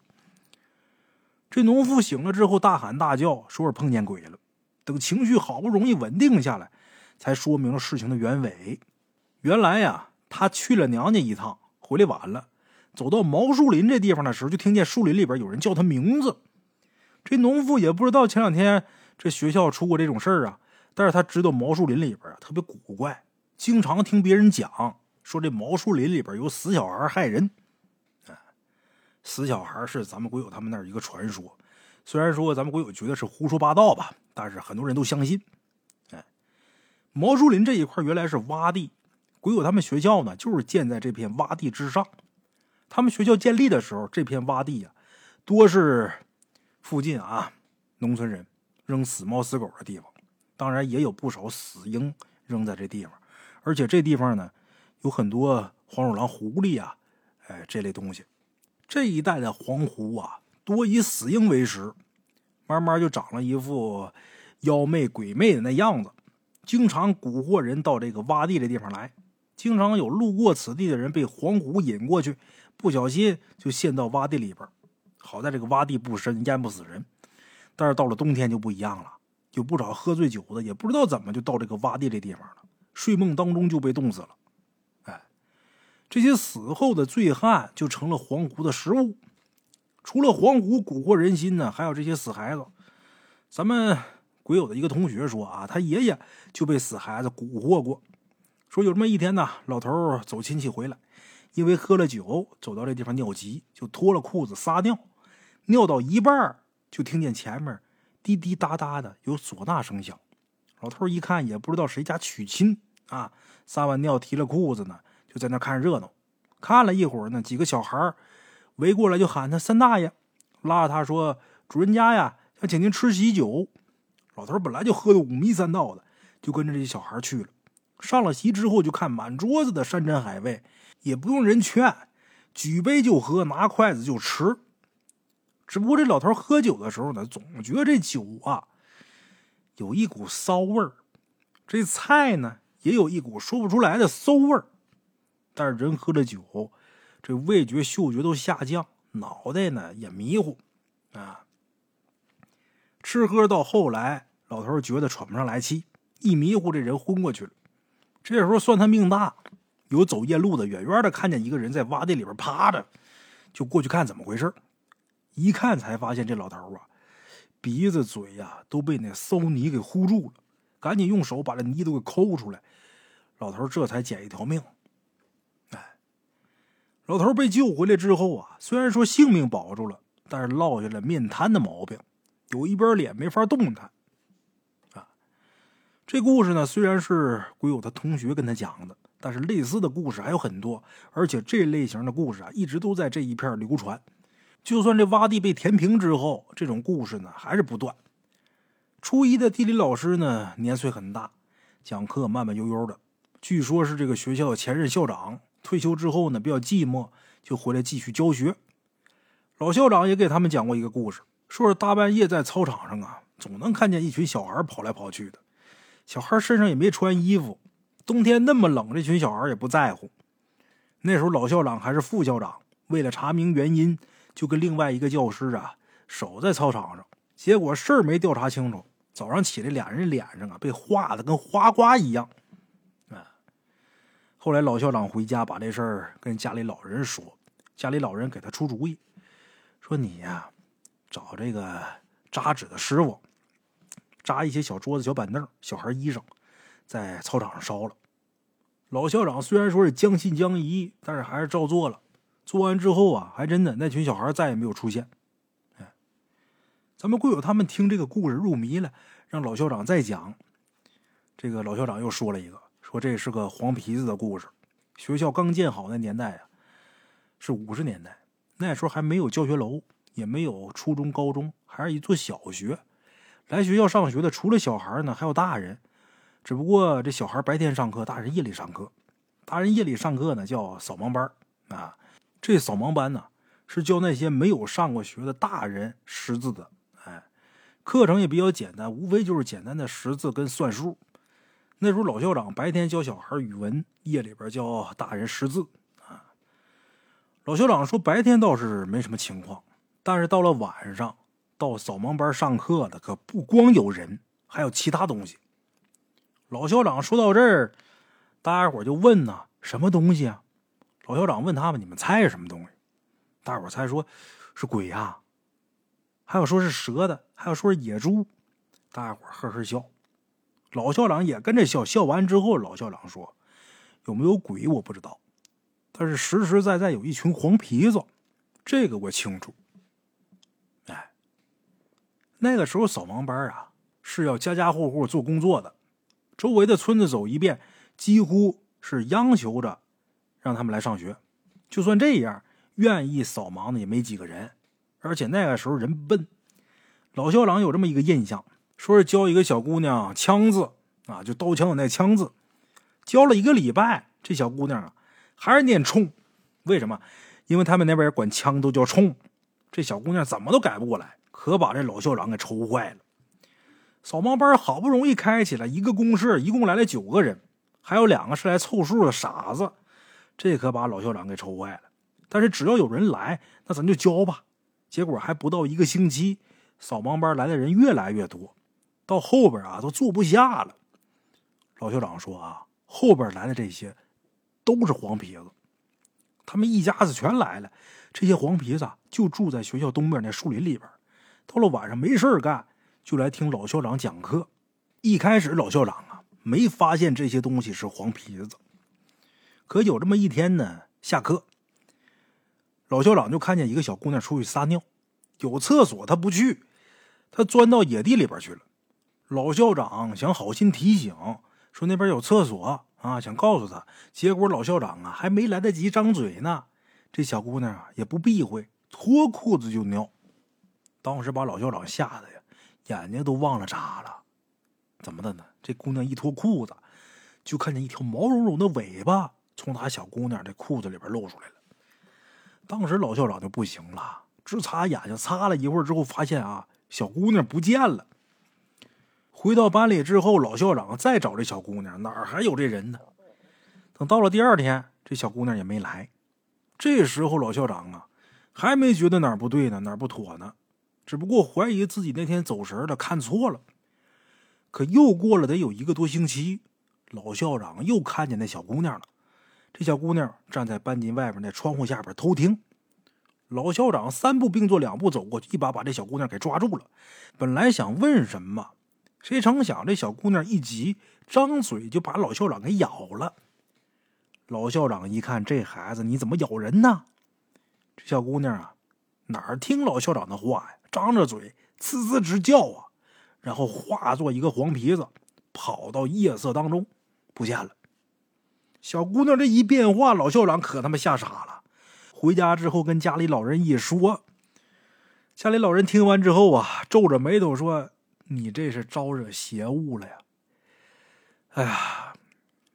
这农妇醒了之后大喊大叫，说是碰见鬼了。等情绪好不容易稳定下来，才说明了事情的原委。原来呀，他去了娘家一趟，回来晚了，走到毛树林这地方的时候，就听见树林里边有人叫他名字。这农妇也不知道前两天这学校出过这种事儿啊，但是他知道毛树林里边啊特别古怪，经常听别人讲说这毛树林里边有死小孩害人。死小孩是咱们鬼友他们那儿一个传说，虽然说咱们鬼友觉得是胡说八道吧，但是很多人都相信。哎，毛树林这一块原来是洼地，鬼友他们学校呢就是建在这片洼地之上。他们学校建立的时候，这片洼地呀，多是附近啊农村人扔死猫死狗的地方，当然也有不少死婴扔在这地方，而且这地方呢有很多黄鼠狼、狐狸啊，哎这类东西。这一带的黄狐啊，多以死婴为食，慢慢就长了一副妖媚鬼魅的那样子，经常蛊惑人到这个洼地这地方来。经常有路过此地的人被黄狐引过去，不小心就陷到洼地里边。好在这个洼地不深，淹不死人。但是到了冬天就不一样了，有不少喝醉酒的，也不知道怎么就到这个洼地这地方了，睡梦当中就被冻死了。这些死后的醉汉就成了黄湖的食物。除了黄湖蛊惑人心呢，还有这些死孩子。咱们鬼友的一个同学说啊，他爷爷就被死孩子蛊惑过。说有这么一天呢，老头走亲戚回来，因为喝了酒，走到这地方尿急，就脱了裤子撒尿。尿到一半，就听见前面滴滴答答的有唢呐声响。老头一看，也不知道谁家娶亲啊，撒完尿提了裤子呢。就在那看热闹，看了一会儿呢，几个小孩围过来就喊他三大爷，拉着他说：“主人家呀，想请您吃喜酒。”老头本来就喝的五迷三道的，就跟着这些小孩去了。上了席之后，就看满桌子的山珍海味，也不用人劝，举杯就喝，拿筷子就吃。只不过这老头喝酒的时候呢，总觉得这酒啊有一股骚味儿，这菜呢也有一股说不出来的馊味儿。但是人喝了酒，这味觉、嗅觉都下降，脑袋呢也迷糊，啊！吃喝到后来，老头觉得喘不上来气，一迷糊，这人昏过去了。这时候算他命大，有走夜路的，远远的看见一个人在洼地里边趴着，就过去看怎么回事。一看才发现这老头啊，鼻子、嘴呀都被那馊泥给糊住了，赶紧用手把这泥都给抠出来。老头这才捡一条命。老头被救回来之后啊，虽然说性命保住了，但是落下了面瘫的毛病，有一边脸没法动弹。啊，这故事呢，虽然是鬼友他同学跟他讲的，但是类似的故事还有很多，而且这类型的故事啊，一直都在这一片流传。就算这洼地被填平之后，这种故事呢还是不断。初一的地理老师呢，年岁很大，讲课慢慢悠悠的，据说是这个学校的前任校长。退休之后呢，比较寂寞，就回来继续教学。老校长也给他们讲过一个故事，说是大半夜在操场上啊，总能看见一群小孩跑来跑去的。小孩身上也没穿衣服，冬天那么冷，这群小孩也不在乎。那时候老校长还是副校长，为了查明原因，就跟另外一个教师啊守在操场上。结果事儿没调查清楚，早上起来俩人脸上啊被画的跟花瓜一样。后来老校长回家把这事儿跟家里老人说，家里老人给他出主意，说你呀，找这个扎纸的师傅，扎一些小桌子、小板凳、小孩衣裳，在操场上烧了。老校长虽然说是将信将疑，但是还是照做了。做完之后啊，还真的那群小孩再也没有出现。哎，咱们贵友他们听这个故事入迷了，让老校长再讲。这个老校长又说了一个。说这是个黄皮子的故事。学校刚建好那年代啊，是五十年代，那时候还没有教学楼，也没有初中、高中，还是一座小学。来学校上学的除了小孩呢，还有大人。只不过这小孩白天上课，大人夜里上课。大人夜里上课呢，叫扫盲班啊。这扫盲班呢，是教那些没有上过学的大人识字的。哎，课程也比较简单，无非就是简单的识字跟算数。那时候老校长白天教小孩语文，夜里边教大人识字啊。老校长说，白天倒是没什么情况，但是到了晚上，到扫盲班上课的可不光有人，还有其他东西。老校长说到这儿，大家伙就问呐：“什么东西啊？”老校长问他们：“你们猜是什么东西？”大伙猜说：“是鬼呀。”还有说是蛇的，还有说是野猪。大家伙呵呵笑。老校长也跟着笑笑完之后，老校长说：“有没有鬼我不知道，但是实实在在有一群黄皮子，这个我清楚。”哎，那个时候扫盲班啊是要家家户户做工作的。周围的村子走一遍，几乎是央求着让他们来上学。就算这样，愿意扫盲的也没几个人。而且那个时候人笨，老校长有这么一个印象，说是教一个小姑娘枪字啊，就刀枪的那枪字，教了一个礼拜，这小姑娘啊还是念冲。为什么？因为他们那边管枪都叫冲。这小姑娘怎么都改不过来，可把这老校长给愁坏了。扫盲班好不容易开起来，一个公社一共来了九个人，还有两个是来凑数的傻子，这可把老校长给愁坏了。但是只要有人来，那咱就教吧。结果还不到一个星期，扫盲班来的人越来越多，到后边啊都坐不下了。老校长说啊，后边来的这些都是黄皮子，他们一家子全来了。这些黄皮子就住在学校东边那树林里边，到了晚上没事干。就来听老校长讲课。一开始老校长啊没发现这些东西是黄皮子，可有这么一天呢，下课，老校长就看见一个小姑娘出去撒尿，有厕所她不去，她钻到野地里边去了。老校长想好心提醒，说那边有厕所啊，想告诉她。结果老校长啊还没来得及张嘴呢，这小姑娘啊也不避讳，脱裤子就尿。当时把老校长吓得呀。眼睛都忘了眨了，怎么的呢？这姑娘一脱裤子，就看见一条毛茸茸的尾巴从她小姑娘这裤子里边露出来了。当时老校长就不行了，直擦眼睛，擦了一会儿之后，发现啊，小姑娘不见了。回到班里之后，老校长再找这小姑娘，哪儿还有这人呢？等到了第二天，这小姑娘也没来。这时候老校长啊，还没觉得哪儿不对呢，哪儿不妥呢。只不过怀疑自己那天走神了，看错了。可又过了得有一个多星期，老校长又看见那小姑娘了。这小姑娘站在班级外边那窗户下边偷听。老校长三步并作两步走过去，一把把这小姑娘给抓住了。本来想问什么，谁成想这小姑娘一急，张嘴就把老校长给咬了。老校长一看，这孩子你怎么咬人呢？这小姑娘啊，哪听老校长的话呀？张着嘴，呲呲直叫啊，然后化作一个黄皮子，跑到夜色当中不见了。小姑娘这一变化，老校长可他妈吓傻了。回家之后跟家里老人一说，家里老人听完之后啊，皱着眉头说：“你这是招惹邪物了呀！”哎呀，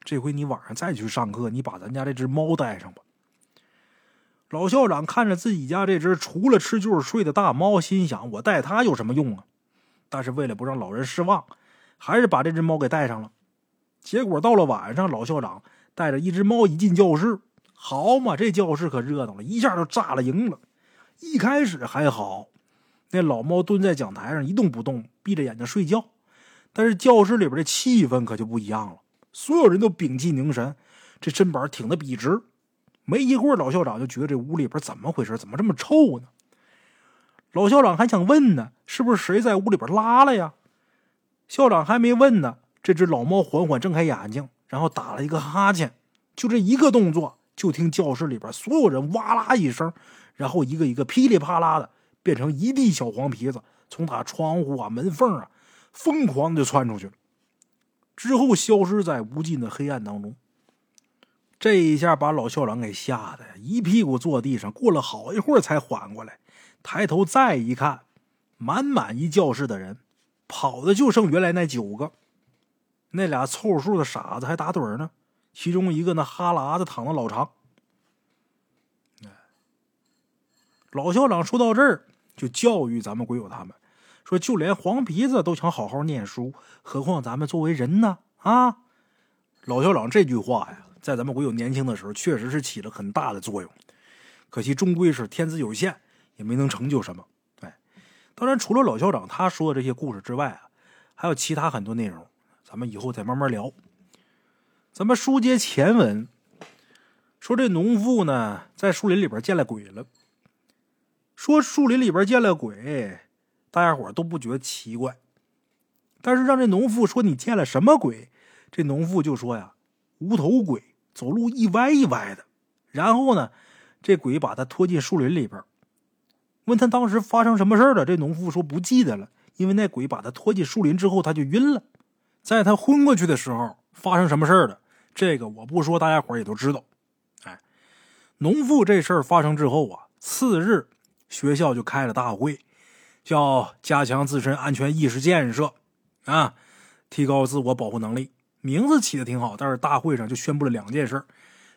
这回你晚上再去上课，你把咱家这只猫带上吧。老校长看着自己家这只除了吃就是睡的大猫，心想：我带它有什么用啊？但是为了不让老人失望，还是把这只猫给带上了。结果到了晚上，老校长带着一只猫一进教室，好嘛，这教室可热闹了，一下就炸了营了。一开始还好，那老猫蹲在讲台上一动不动，闭着眼睛睡觉。但是教室里边的气氛可就不一样了，所有人都屏气凝神，这身板挺得笔直。没一会儿，老校长就觉得这屋里边怎么回事？怎么这么臭呢？老校长还想问呢，是不是谁在屋里边拉了呀？校长还没问呢，这只老猫缓缓睁开眼睛，然后打了一个哈欠。就这一个动作，就听教室里边所有人哇啦一声，然后一个一个噼里啪啦的变成一地小黄皮子，从他窗户啊、门缝啊疯狂的就窜出去了，之后消失在无尽的黑暗当中。这一下把老校长给吓得一屁股坐地上，过了好一会儿才缓过来，抬头再一看，满满一教室的人，跑的就剩原来那九个。那俩凑数的傻子还打盹呢，其中一个那哈喇子淌的老长。老校长说到这儿，就教育咱们鬼友他们说：“就连黄皮子都想好好念书，何况咱们作为人呢？”啊，老校长这句话呀，在咱们鬼友年轻的时候，确实是起了很大的作用。可惜终归是天资有限，也没能成就什么。哎，当然，除了老校长他说的这些故事之外啊，还有其他很多内容，咱们以后再慢慢聊。咱们书接前文，说这农妇呢，在树林里边见了鬼了。说树林里边见了鬼，大家伙都不觉得奇怪。但是让这农妇说你见了什么鬼，这农妇就说呀，无头鬼，走路一歪一歪的。然后呢，这鬼把他拖进树林里边，问他当时发生什么事了。这农妇说不记得了，因为那鬼把他拖进树林之后，他就晕了。在他昏过去的时候，发生什么事了？这个我不说，大家伙也都知道。哎，农妇这事儿发生之后啊，次日。学校就开了大会，叫加强自身安全意识建设，啊，提高自我保护能力。名字起的挺好，但是大会上就宣布了两件事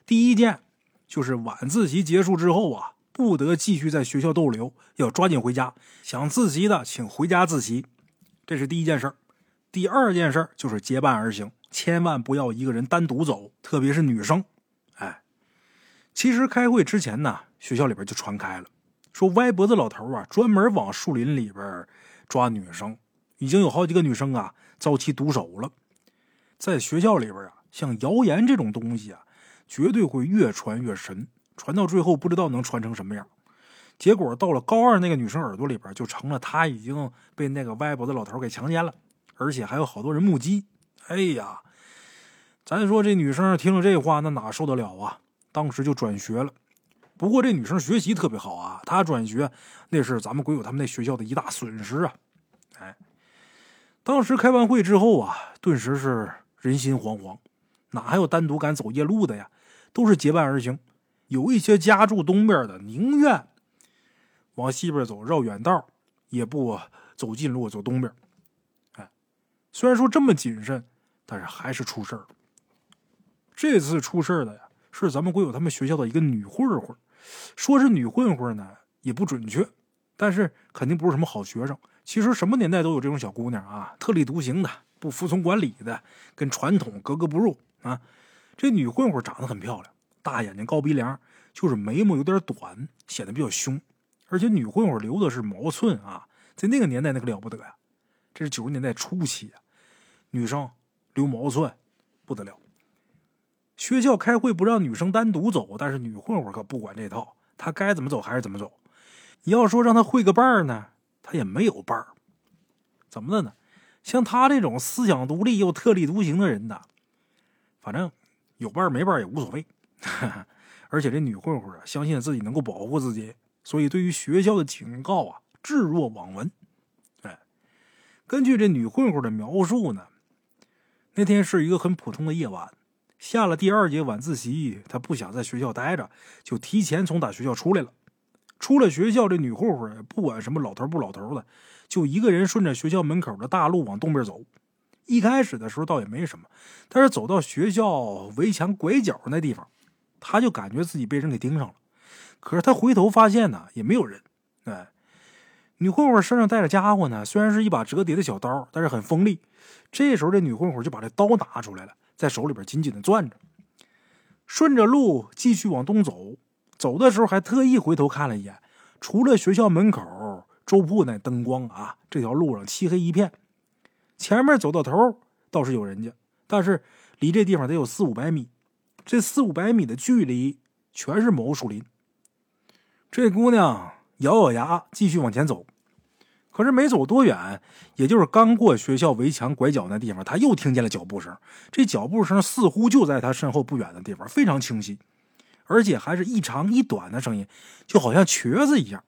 第一件就是晚自习结束之后啊，不得继续在学校逗留，要抓紧回家。想自习的，请回家自习。这是第一件事第二件事就是结伴而行，千万不要一个人单独走，特别是女生。哎，其实开会之前呢，学校里边就传开了。说歪脖子老头啊，专门往树林里边抓女生，已经有好几个女生啊遭其毒手了。在学校里边啊，像谣言这种东西啊，绝对会越传越神，传到最后不知道能传成什么样。结果到了高二，那个女生耳朵里边就成了她已经被那个歪脖子老头给强奸了，而且还有好多人目击。哎呀，咱说这女生听了这话，那哪受得了啊？当时就转学了。不过这女生学习特别好啊，她转学那是咱们鬼友他们那学校的一大损失啊！哎，当时开完会之后啊，顿时是人心惶惶，哪还有单独敢走夜路的呀？都是结伴而行，有一些家住东边的宁愿往西边走，绕远道，也不走近路，走东边。哎，虽然说这么谨慎，但是还是出事儿。这次出事的呀，是咱们鬼友他们学校的一个女混混。说是女混混呢，也不准确，但是肯定不是什么好学生。其实什么年代都有这种小姑娘啊，特立独行的，不服从管理的，跟传统格格不入啊。这女混混长得很漂亮，大眼睛、高鼻梁，就是眉毛有点短，显得比较凶。而且女混混留的是毛寸啊，在那个年代那可了不得呀。这是九十年代初期啊，女生留毛寸不得了。学校开会不让女生单独走，但是女混混可不管这套，她该怎么走还是怎么走。你要说让她会个伴儿呢，她也没有伴儿。怎么的呢？像她这种思想独立又特立独行的人呢，反正有伴儿没伴儿也无所谓。而且这女混混啊，相信自己能够保护自己，所以对于学校的警告啊，置若罔闻。哎，根据这女混混的描述呢，那天是一个很普通的夜晚。下了第二节晚自习，他不想在学校待着，就提前从打学校出来了。出了学校，这女混混不管什么老头不老头的，就一个人顺着学校门口的大路往东边走。一开始的时候倒也没什么，但是走到学校围墙拐角那地方，他就感觉自己被人给盯上了。可是他回头发现呢，也没有人。哎，女混混身上带着家伙呢，虽然是一把折叠的小刀，但是很锋利。这时候，这女混混就把这刀拿出来了。在手里边紧紧的攥着，顺着路继续往东走。走的时候还特意回头看了一眼，除了学校门口粥铺那灯光啊，这条路上漆黑一片。前面走到头倒是有人家，但是离这地方得有四五百米。这四五百米的距离全是某树林。这姑娘咬咬牙，继续往前走。可是没走多远，也就是刚过学校围墙拐角那地方，他又听见了脚步声。这脚步声似乎就在他身后不远的地方，非常清晰，而且还是一长一短的声音，就好像瘸子一样。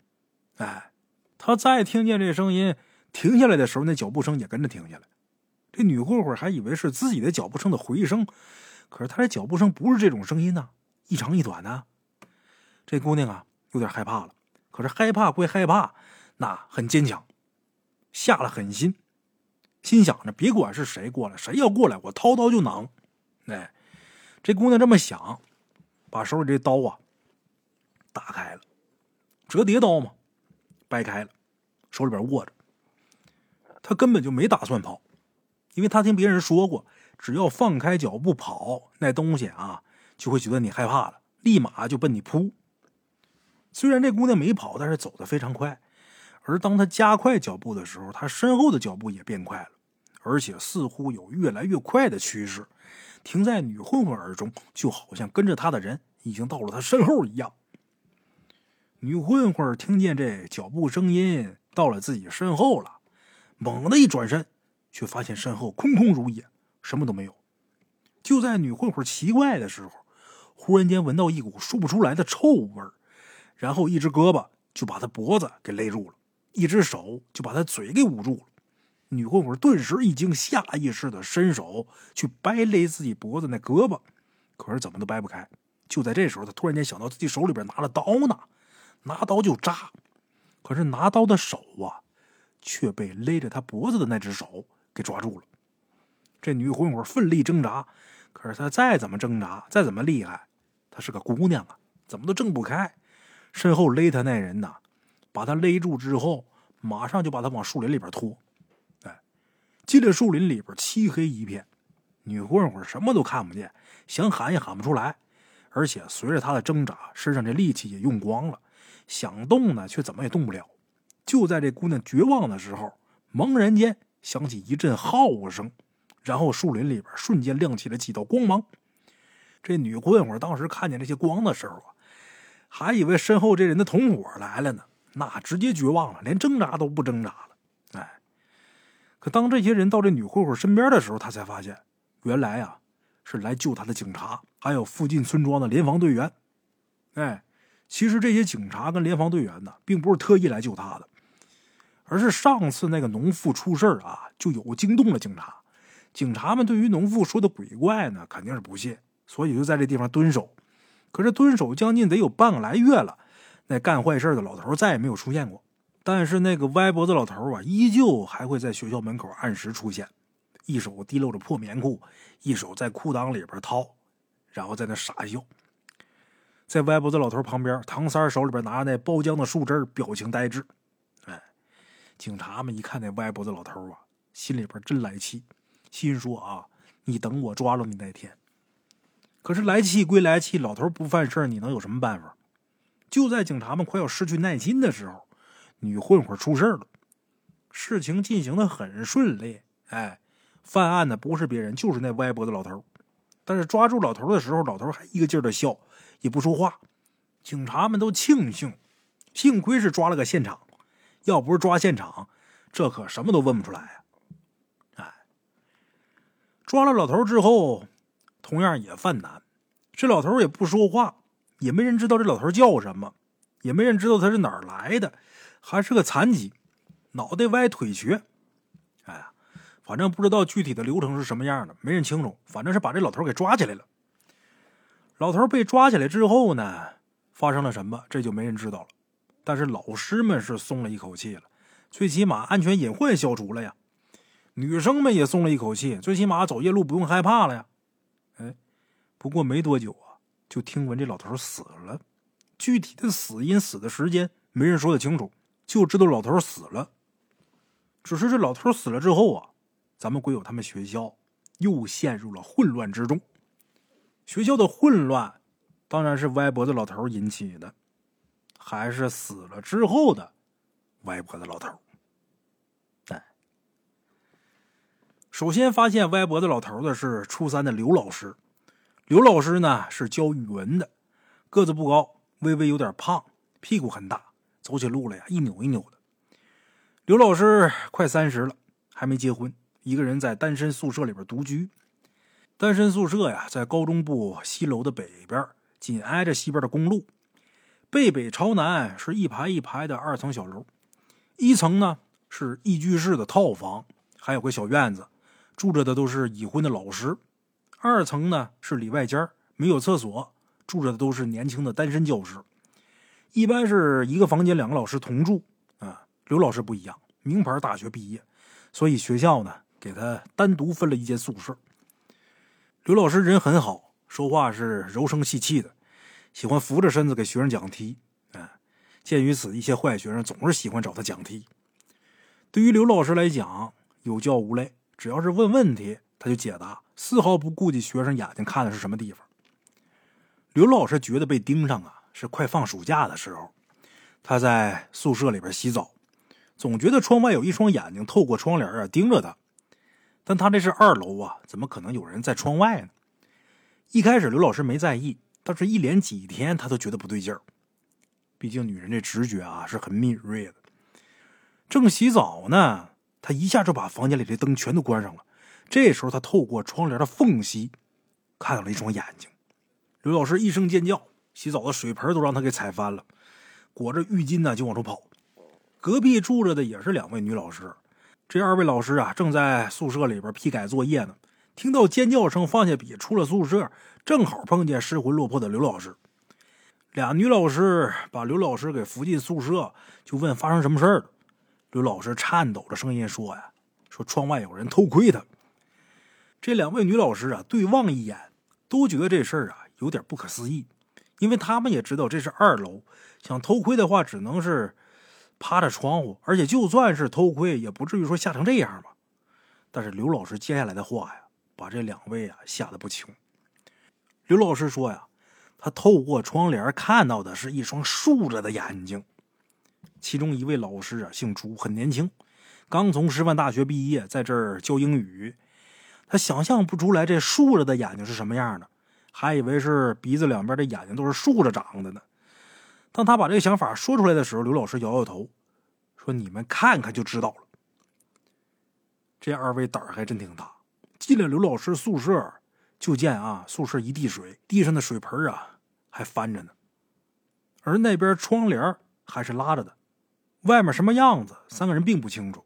哎，他再听见这声音，停下来的时候，那脚步声也跟着停下来。这女混混还以为是自己的脚步声的回声，可是他的脚步声不是这种声音呢，一长一短呢。这姑娘啊，有点害怕了。可是害怕归害怕，那很坚强。下了狠心，心想着别管是谁过来，谁要过来，我掏刀就囊。哎，这姑娘这么想，把手里这刀啊打开了，折叠刀嘛，掰开了，手里边握着。她根本就没打算跑，因为她听别人说过，只要放开脚步跑，那东西啊就会觉得你害怕了，立马就奔你扑。虽然这姑娘没跑，但是走得非常快。而当他加快脚步的时候，他身后的脚步也变快了，而且似乎有越来越快的趋势，停在女混混耳中，就好像跟着他的人已经到了他身后一样。女混混听见这脚步声音到了自己身后了，猛地一转身，却发现身后空空如也，什么都没有。就在女混混奇怪的时候，忽然间闻到一股说不出来的臭味儿然后一只胳膊就把她脖子给勒住了。一只手就把他嘴给捂住了，女混混顿时一惊，下意识的伸手去掰勒自己脖子那胳膊，可是怎么都掰不开。就在这时候，他突然间想到自己手里边拿了刀呢，拿刀就扎，可是拿刀的手啊，却被勒着他脖子的那只手给抓住了。这女混混奋力挣扎，可是她再怎么挣扎，再怎么厉害，她是个姑娘啊，怎么都挣不开。身后勒她那人。呐。把他勒住之后，马上就把他往树林里边拖。哎，进了树林里边，漆黑一片，女混混什么都看不见，想喊也喊不出来。而且随着他的挣扎，身上这力气也用光了，想动呢却怎么也动不了。就在这姑娘绝望的时候，猛然间响起一阵号声，然后树林里边瞬间亮起了几道光芒。这女混混当时看见这些光的时候啊，还以为身后这人的同伙来了呢。那直接绝望了，连挣扎都不挣扎了。哎，可当这些人到这女混混身边的时候，他才发现，原来啊是来救他的警察，还有附近村庄的联防队员。哎，其实这些警察跟联防队员呢，并不是特意来救他的，而是上次那个农妇出事啊，就有惊动了警察。警察们对于农妇说的鬼怪呢，肯定是不信，所以就在这地方蹲守。可是蹲守将近得有半个来月了。那干坏事的老头再也没有出现过，但是那个歪脖子老头啊，依旧还会在学校门口按时出现，一手提溜着破棉裤，一手在裤裆里边掏，然后在那傻笑。在歪脖子老头旁边，唐三手里边拿着那包浆的树枝，表情呆滞。哎，警察们一看那歪脖子老头啊，心里边真来气，心说啊，你等我抓了你那天。可是来气归来气，老头不犯事你能有什么办法？就在警察们快要失去耐心的时候，女混混出事了。事情进行的很顺利，哎，犯案的不是别人，就是那歪脖子老头。但是抓住老头的时候，老头还一个劲儿的笑，也不说话。警察们都庆幸，幸亏是抓了个现场，要不是抓现场，这可什么都问不出来啊！哎，抓了老头之后，同样也犯难，这老头也不说话。也没人知道这老头叫什么，也没人知道他是哪儿来的，还是个残疾，脑袋歪腿瘸。哎呀，反正不知道具体的流程是什么样的，没人清楚。反正是把这老头给抓起来了。老头被抓起来之后呢，发生了什么，这就没人知道了。但是老师们是松了一口气了，最起码安全隐患消除了呀。女生们也松了一口气，最起码走夜路不用害怕了呀。哎，不过没多久。就听闻这老头死了，具体的死因、死的时间没人说得清楚，就知道老头死了。只是这老头死了之后啊，咱们鬼友他们学校又陷入了混乱之中。学校的混乱，当然是歪脖子老头引起的，还是死了之后的歪脖子老头？哎，首先发现歪脖子老头的是初三的刘老师。刘老师呢是教语文的，个子不高，微微有点胖，屁股很大，走起路来呀一扭一扭的。刘老师快三十了，还没结婚，一个人在单身宿舍里边独居。单身宿舍呀，在高中部西楼的北边，紧挨着西边的公路，背北朝南是一排一排的二层小楼。一层呢是一居室的套房，还有个小院子，住着的都是已婚的老师。二层呢是里外间没有厕所，住着的都是年轻的单身教师。一般是一个房间两个老师同住啊。刘老师不一样，名牌大学毕业，所以学校呢给他单独分了一间宿舍。刘老师人很好，说话是柔声细气的，喜欢扶着身子给学生讲题。啊，鉴于此，一些坏学生总是喜欢找他讲题。对于刘老师来讲，有教无类，只要是问问题，他就解答，丝毫不顾及学生眼睛看的是什么地方。刘老师觉得被盯上啊，是快放暑假的时候，他在宿舍里边洗澡，总觉得窗外有一双眼睛透过窗帘啊盯着他。但他这是二楼啊，怎么可能有人在窗外呢？一开始刘老师没在意，但是一连几天他都觉得不对劲儿。毕竟女人这直觉啊是很敏锐的。正洗澡呢，他一下就把房间里的灯全都关上了。这时候他透过窗帘的缝隙看到了一双眼睛。刘老师一声尖叫，洗澡的水盆都让他给踩翻了，裹着浴巾呢就往出跑。隔壁住着的也是两位女老师，这二位老师啊正在宿舍里边批改作业呢。听到尖叫声，放下笔出了宿舍，正好碰见失魂落魄的刘老师。俩女老师把刘老师给扶进宿舍，就问发生什么事了。刘老师颤抖着声音说：“呀，说窗外有人偷窥他。”这两位女老师啊对望一眼，都觉得这事儿啊。有点不可思议，因为他们也知道这是二楼，想偷窥的话只能是趴着窗户，而且就算是偷窥，也不至于说吓成这样吧。但是刘老师接下来的话呀，把这两位啊吓得不轻。刘老师说呀，他透过窗帘看到的是一双竖着的眼睛。其中一位老师啊姓朱，很年轻，刚从师范大学毕业，在这儿教英语。他想象不出来这竖着的眼睛是什么样的。还以为是鼻子两边的眼睛都是竖着长的呢。当他把这个想法说出来的时候，刘老师摇摇头，说：“你们看看就知道了。”这二位胆儿还真挺大。进了刘老师宿舍，就见啊，宿舍一地水，地上的水盆啊还翻着呢，而那边窗帘还是拉着的。外面什么样子，三个人并不清楚。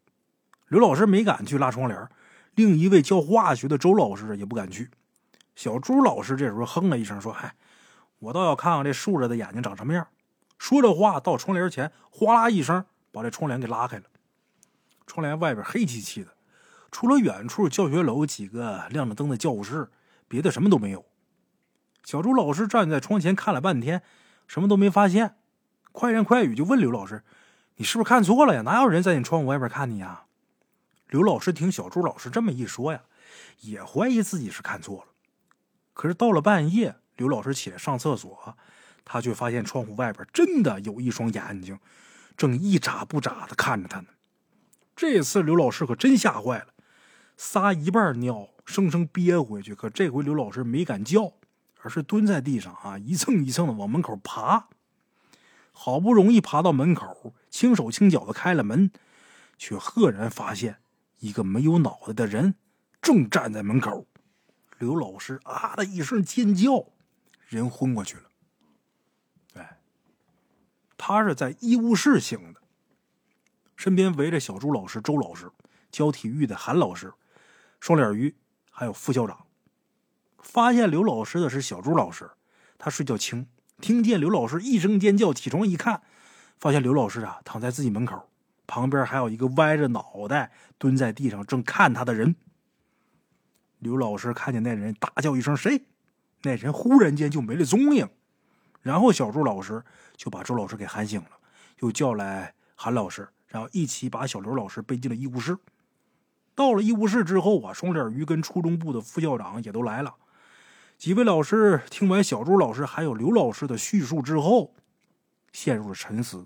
刘老师没敢去拉窗帘，另一位教化学的周老师也不敢去。小朱老师这时候哼了一声，说：“嗨，我倒要看看这竖着的眼睛长什么样。”说着话，到窗帘前，哗啦一声把这窗帘给拉开了。窗帘外边黑漆漆的，除了远处教学楼几个亮着灯的教室，别的什么都没有。小朱老师站在窗前看了半天，什么都没发现，快言快语就问刘老师：“你是不是看错了呀？哪有人在你窗户外边看你呀？”刘老师听小朱老师这么一说呀，也怀疑自己是看错了。可是到了半夜，刘老师起来上厕所，他却发现窗户外边真的有一双眼睛，正一眨不眨的看着他呢。这次刘老师可真吓坏了，撒一半尿，生生憋回去。可这回刘老师没敢叫，而是蹲在地上啊，一蹭一蹭的往门口爬。好不容易爬到门口，轻手轻脚的开了门，却赫然发现一个没有脑袋的人正站在门口。刘老师啊的一声尖叫，人昏过去了。哎，他是在医务室醒的，身边围着小朱老师、周老师，教体育的韩老师、双脸鱼，还有副校长。发现刘老师的是小朱老师，他睡觉轻，听见刘老师一声尖叫，起床一看，发现刘老师啊躺在自己门口，旁边还有一个歪着脑袋蹲在地上正看他的人。刘老师看见那人，大叫一声：“谁？”那人忽然间就没了踪影。然后小朱老师就把周老师给喊醒了，又叫来韩老师，然后一起把小刘老师背进了医务室。到了医务室之后啊，双脸鱼跟初中部的副校长也都来了。几位老师听完小朱老师还有刘老师的叙述之后，陷入了沉思。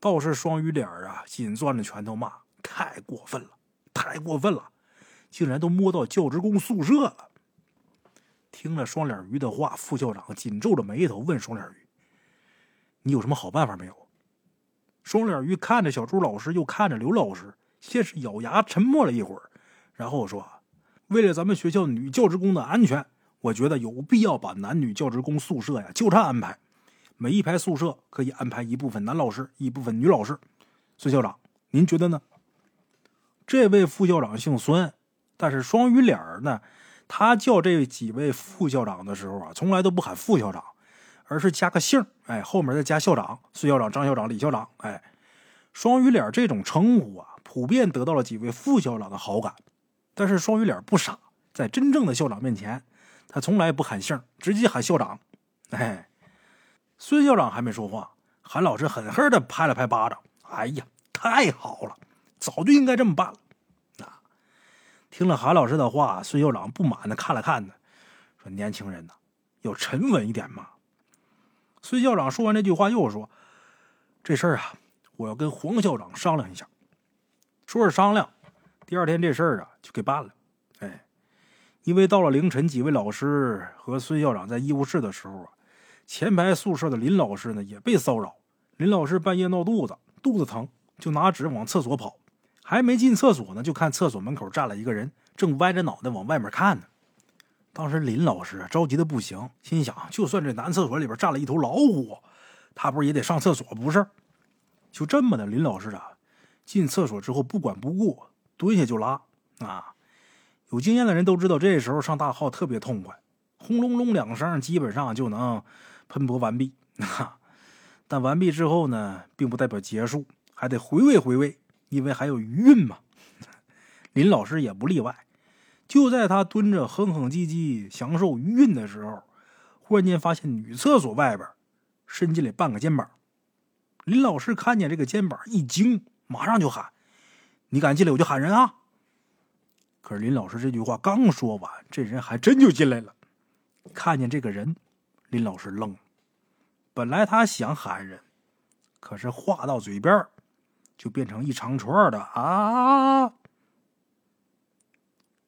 倒是双鱼脸啊，紧攥着拳头骂：“太过分了，太过分了！”竟然都摸到教职工宿舍了。听了双脸鱼的话，副校长紧皱着眉头问双脸鱼：“你有什么好办法没有？”双脸鱼看着小朱老师，又看着刘老师，先是咬牙沉默了一会儿，然后说：“为了咱们学校女教职工的安全，我觉得有必要把男女教职工宿舍呀交叉安排，每一排宿舍可以安排一部分男老师，一部分女老师。孙校长，您觉得呢？”这位副校长姓孙。但是双鱼脸呢，他叫这几位副校长的时候啊，从来都不喊副校长，而是加个姓哎，后面再加校长，孙校长、张校长、李校长，哎，双鱼脸这种称呼啊，普遍得到了几位副校长的好感。但是双鱼脸不傻，在真正的校长面前，他从来不喊姓，直接喊校长。哎，孙校长还没说话，韩老师狠狠的拍了拍巴掌：“哎呀，太好了，早就应该这么办了。”啊，听了韩老师的话，孙校长不满的看了看他，说：“年轻人呐，要沉稳一点嘛。”孙校长说完这句话，又说：“这事儿啊，我要跟黄校长商量一下。”说是商量。第二天这事儿啊就给办了，哎，因为到了凌晨，几位老师和孙校长在医务室的时候啊，前排宿舍的林老师呢也被骚扰。林老师半夜闹肚子，肚子疼，就拿纸往厕所跑，还没进厕所呢，就看厕所门口站了一个人，正歪着脑袋往外面看呢。当时林老师着急的不行，心想，就算这男厕所里边站了一头老虎，他不是也得上厕所不是？就这么的，林老师啊，进厕所之后不管不顾。蹲下就拉啊！有经验的人都知道，这时候上大号特别痛快，轰隆隆两声，基本上就能喷薄完毕。但完毕之后呢，并不代表结束，还得回味回味，因为还有余韵嘛。林老师也不例外。就在他蹲着哼哼唧唧享受余韵的时候，忽然间发现女厕所外边伸进来半个肩膀。林老师看见这个肩膀一惊，马上就喊。你敢进来，我就喊人啊！可是林老师这句话刚说完，这人还真就进来了。看见这个人，林老师愣。本来他想喊人，可是话到嘴边就变成一长串的啊！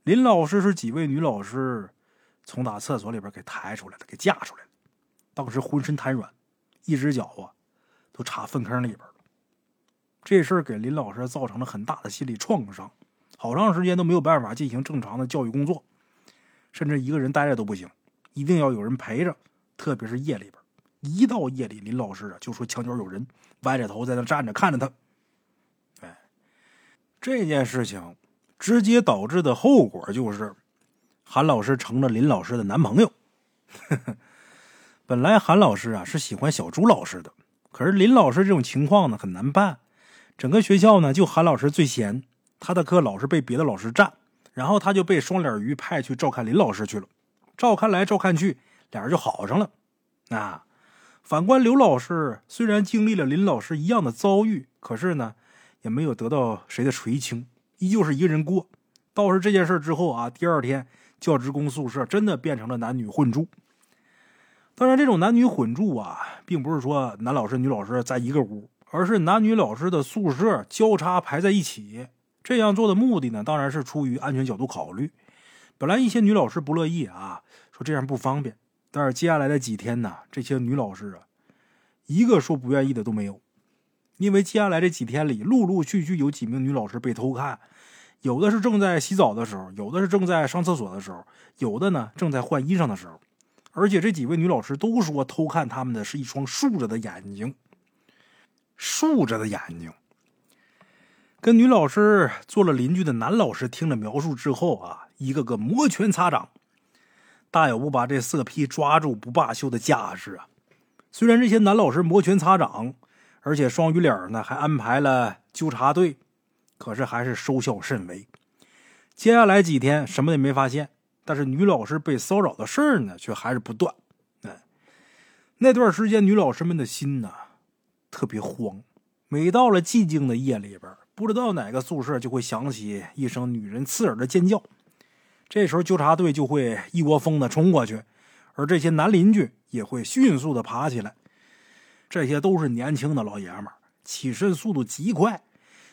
林老师是几位女老师从打厕所里边给抬出来的，给架出来的。当时浑身瘫软，一只脚啊都插粪坑里边了。这事儿给林老师造成了很大的心理创伤，好长时间都没有办法进行正常的教育工作，甚至一个人待着都不行，一定要有人陪着。特别是夜里边，一到夜里，林老师啊就说墙角有人，歪着头在那站着看着他。哎，这件事情直接导致的后果就是，韩老师成了林老师的男朋友。本来韩老师啊是喜欢小朱老师的，可是林老师这种情况呢很难办。整个学校呢，就韩老师最闲，他的课老是被别的老师占，然后他就被双脸鱼派去照看林老师去了，照看来照看去，俩人就好上了。啊，反观刘老师，虽然经历了林老师一样的遭遇，可是呢，也没有得到谁的垂青，依旧是一个人过。倒是这件事之后啊，第二天教职工宿舍真的变成了男女混住。当然，这种男女混住啊，并不是说男老师、女老师在一个屋。而是男女老师的宿舍交叉排在一起，这样做的目的呢，当然是出于安全角度考虑。本来一些女老师不乐意啊，说这样不方便。但是接下来的几天呢，这些女老师啊，一个说不愿意的都没有。因为接下来这几天里，陆陆续续有几名女老师被偷看，有的是正在洗澡的时候，有的是正在上厕所的时候，有的呢正在换衣裳的时候。而且这几位女老师都说，偷看他们的是一双竖着的眼睛。竖着的眼睛，跟女老师做了邻居的男老师听了描述之后啊，一个个摩拳擦掌，大有不把这色批抓住不罢休的架势啊！虽然这些男老师摩拳擦掌，而且双鱼脸呢还安排了纠察队，可是还是收效甚微。接下来几天什么也没发现，但是女老师被骚扰的事儿呢却还是不断。哎，那段时间女老师们的心呢？特别慌，每到了寂静的夜里边，不知道哪个宿舍就会响起一声女人刺耳的尖叫。这时候纠察队就会一窝蜂的冲过去，而这些男邻居也会迅速的爬起来。这些都是年轻的老爷们，起身速度极快。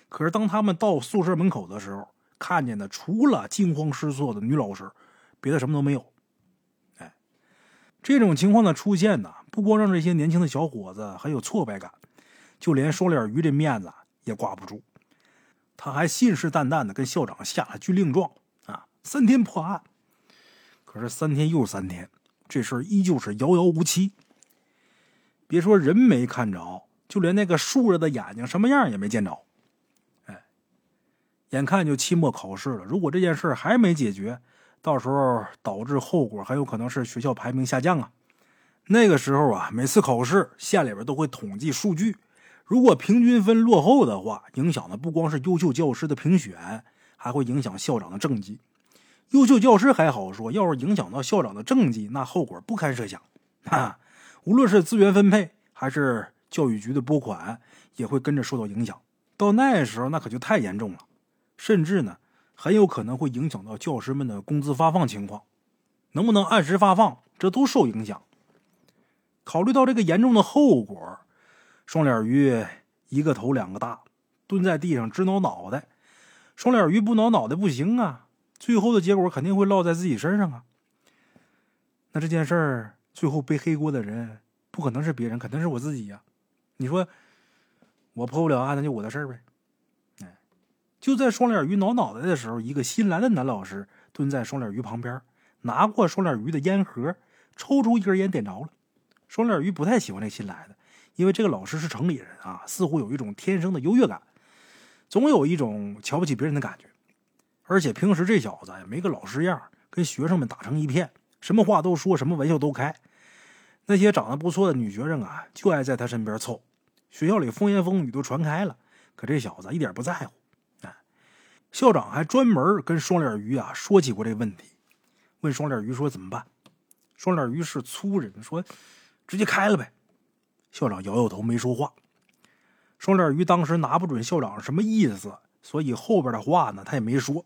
可是当他们到宿舍门口的时候，看见的除了惊慌失措的女老师，别的什么都没有。哎，这种情况的出现呢，不光让这些年轻的小伙子很有挫败感。就连双脸鱼这面子也挂不住，他还信誓旦旦的跟校长下了军令状，三天破案。可是三天又三天，这事儿依旧是遥遥无期。别说人没看着，就连那个竖着的眼睛什么样也没见着。哎，眼看就期末考试了，如果这件事还没解决，到时候导致后果很有可能是学校排名下降啊。那个时候啊，每次考试县里边都会统计数据。如果平均分落后的话，影响的不光是优秀教师的评选，还会影响校长的政绩。优秀教师还好说，要是影响到校长的政绩，那后果不堪设想。啊，无论是资源分配还是教育局的拨款，也会跟着受到影响。到那时候，那可就太严重了，甚至呢，很有可能会影响到教师们的工资发放情况，能不能按时发放，这都受影响。考虑到这个严重的后果。双脸鱼一个头两个大，蹲在地上直挠脑袋。双脸鱼不挠脑袋不行啊，最后的结果肯定会落在自己身上啊。那这件事儿最后背黑锅的人不可能是别人，肯定是我自己呀。你说我破不了案，那就我的事儿呗。哎，就在双脸鱼挠脑袋的时候，一个新来的男老师蹲在双脸鱼旁边，拿过双脸鱼的烟盒，抽出一根烟点着了。双脸鱼不太喜欢这新来的。因为这个老师是城里人啊，似乎有一种天生的优越感，总有一种瞧不起别人的感觉。而且平时这小子也没个老师样，跟学生们打成一片，什么话都说，什么玩笑都开。那些长得不错的女学生啊，就爱在他身边凑。学校里风言风语都传开了，可这小子一点不在乎。哎，校长还专门跟双脸鱼啊说起过这问题，问双脸鱼说怎么办？双脸鱼是粗人，说直接开了呗。校长摇摇头，没说话。双脸鱼当时拿不准校长什么意思，所以后边的话呢，他也没说。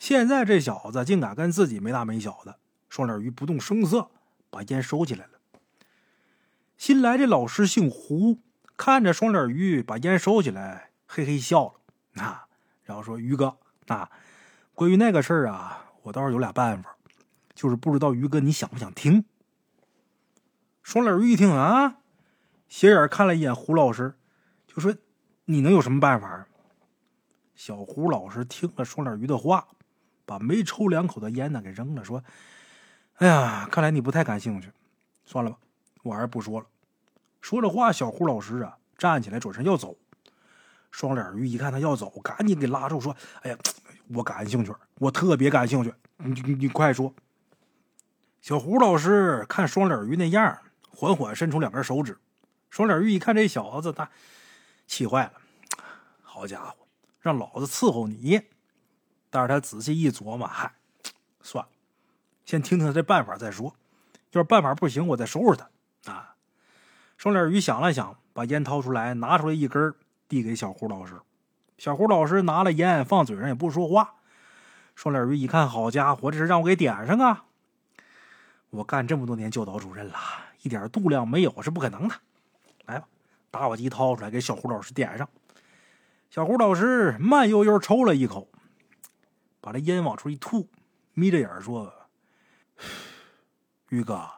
现在这小子竟敢跟自己没大没小的，双脸鱼不动声色，把烟收起来了。新来这老师姓胡，看着双脸鱼把烟收起来，嘿嘿笑了。啊，然后说：“于哥，啊，关于那个事儿啊，我倒是有俩办法，就是不知道于哥你想不想听。”双脸鱼一听啊，斜眼看了一眼胡老师，就说：“你能有什么办法？”小胡老师听了双脸鱼的话，把没抽两口的烟呢给扔了，说：“哎呀，看来你不太感兴趣，算了吧，我还是不说了。”说着话，小胡老师啊站起来转身要走。双脸鱼一看他要走，赶紧给拉住，说：“哎呀，我感兴趣，我特别感兴趣，你你你快说。”小胡老师看双脸鱼那样。缓缓伸出两根手指，双脸鱼一看这小子，他气坏了。好家伙，让老子伺候你！但是他仔细一琢磨，嗨，算了，先听听他这办法再说。要是办法不行，我再收拾他。啊！双脸鱼想了想，把烟掏出来，拿出来一根，递给小胡老师。小胡老师拿了烟，放嘴上也不说话。双脸鱼一看，好家伙，这是让我给点上啊！我干这么多年教导主任了。一点度量没有是不可能的。来吧，打火机掏出来，给小胡老师点上。小胡老师慢悠悠抽了一口，把这烟往出一吐，眯着眼说：“于哥，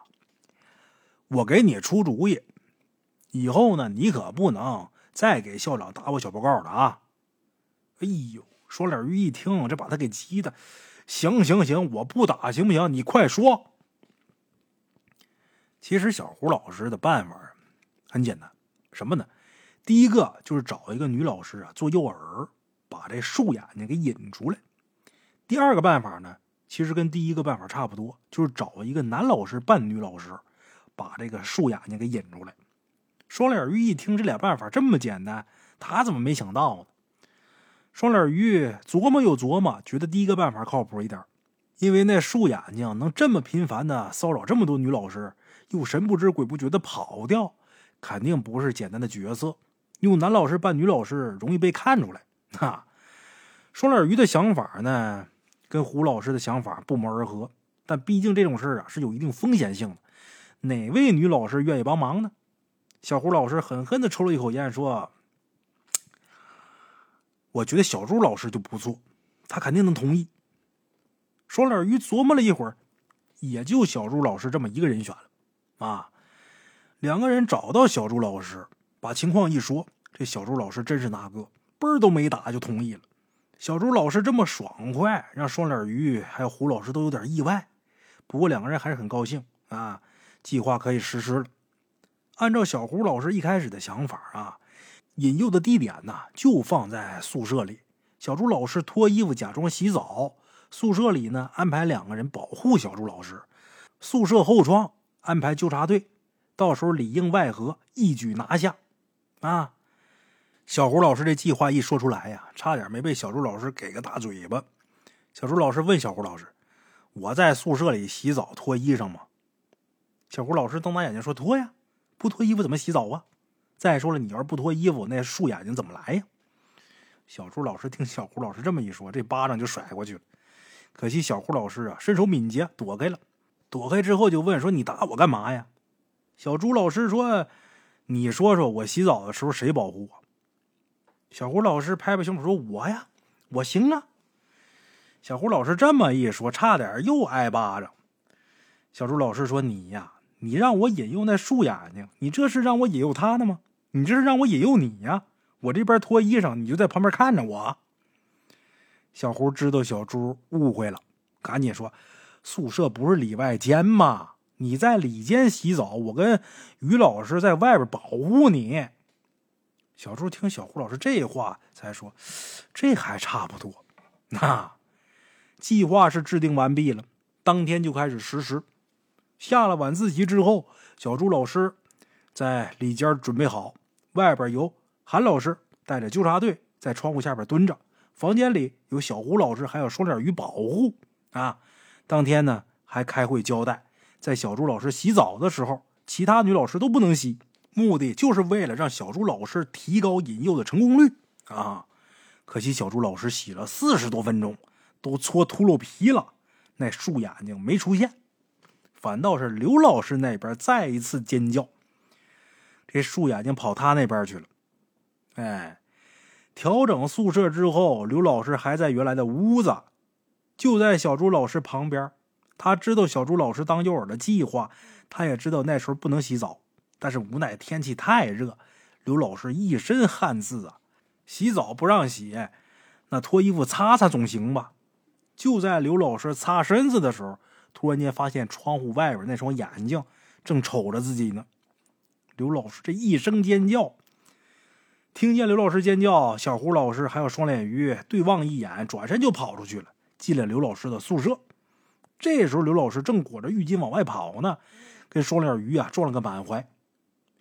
我给你出主意，以后呢，你可不能再给校长打我小报告了啊！”哎呦，双脸鱼一听，这把他给急的。行行行，我不打行不行？你快说。其实小胡老师的办法很简单，什么呢？第一个就是找一个女老师啊做诱饵，把这树眼睛给引出来。第二个办法呢，其实跟第一个办法差不多，就是找一个男老师扮女老师，把这个树眼睛给引出来。双脸鱼一听这俩办法这么简单，他怎么没想到呢？双脸鱼琢磨又琢磨，觉得第一个办法靠谱一点，因为那树眼睛能这么频繁的骚扰这么多女老师。又神不知鬼不觉的跑掉，肯定不是简单的角色。用男老师扮女老师，容易被看出来。哈，双脸鱼的想法呢，跟胡老师的想法不谋而合。但毕竟这种事啊，是有一定风险性的。哪位女老师愿意帮忙呢？小胡老师狠狠的抽了一口烟，说：“我觉得小朱老师就不错，他肯定能同意。”双脸鱼琢磨了一会儿，也就小朱老师这么一个人选了。啊，两个人找到小朱老师，把情况一说，这小朱老师真是那个嘣儿都没打就同意了。小朱老师这么爽快，让双脸鱼还有胡老师都有点意外。不过两个人还是很高兴啊，计划可以实施了。按照小胡老师一开始的想法啊，引诱的地点呢就放在宿舍里。小朱老师脱衣服假装洗澡，宿舍里呢安排两个人保护小朱老师，宿舍后窗。安排纠察队，到时候里应外合，一举拿下。啊！小胡老师这计划一说出来呀，差点没被小朱老师给个大嘴巴。小朱老师问小胡老师：“我在宿舍里洗澡脱衣裳吗？”小胡老师瞪大眼睛说：“脱呀，不脱衣服怎么洗澡啊？再说了，你要是不脱衣服，那竖眼睛怎么来呀？”小朱老师听小胡老师这么一说，这巴掌就甩过去了。可惜小胡老师啊，身手敏捷，躲开了。躲开之后就问说：“你打我干嘛呀？”小朱老师说：“你说说我洗澡的时候谁保护我？”小胡老师拍拍胸脯说：“我呀，我行啊。”小胡老师这么一说，差点又挨巴掌。小朱老师说：“你呀，你让我引诱那树眼睛，你这是让我引诱他呢吗？你这是让我引诱你呀？我这边脱衣裳，你就在旁边看着我。”小胡知道小朱误会了，赶紧说：“宿舍不是里外间吗？你在里间洗澡，我跟于老师在外边保护你。”小朱听小胡老师这话，才说：“这还差不多。”那计划是制定完毕了，当天就开始实施。下了晚自习之后，小朱老师在里间准备好，外边由韩老师带着纠察队在窗户下边蹲着，房间里有小胡老师还有双脸鱼保护。啊，当天呢还开会交代，在小朱老师洗澡的时候，其他女老师都不能洗。目的就是为了让小朱老师提高引诱的成功率啊！可惜小朱老师洗了四十多分钟，都搓秃噜皮了，那树眼睛没出现，反倒是刘老师那边再一次尖叫。这树眼睛跑他那边去了。哎，调整宿舍之后，刘老师还在原来的屋子，就在小朱老师旁边。他知道小朱老师当诱饵的计划，他也知道那时候不能洗澡。但是无奈天气太热，刘老师一身汗渍啊，洗澡不让洗，那脱衣服擦擦总行吧？就在刘老师擦身子的时候，突然间发现窗户外边那双眼睛正瞅着自己呢。刘老师这一声尖叫，听见刘老师尖叫，小胡老师还有双脸鱼对望一眼，转身就跑出去了，进了刘老师的宿舍。这时候刘老师正裹着浴巾往外跑呢，跟双脸鱼啊撞了个满怀。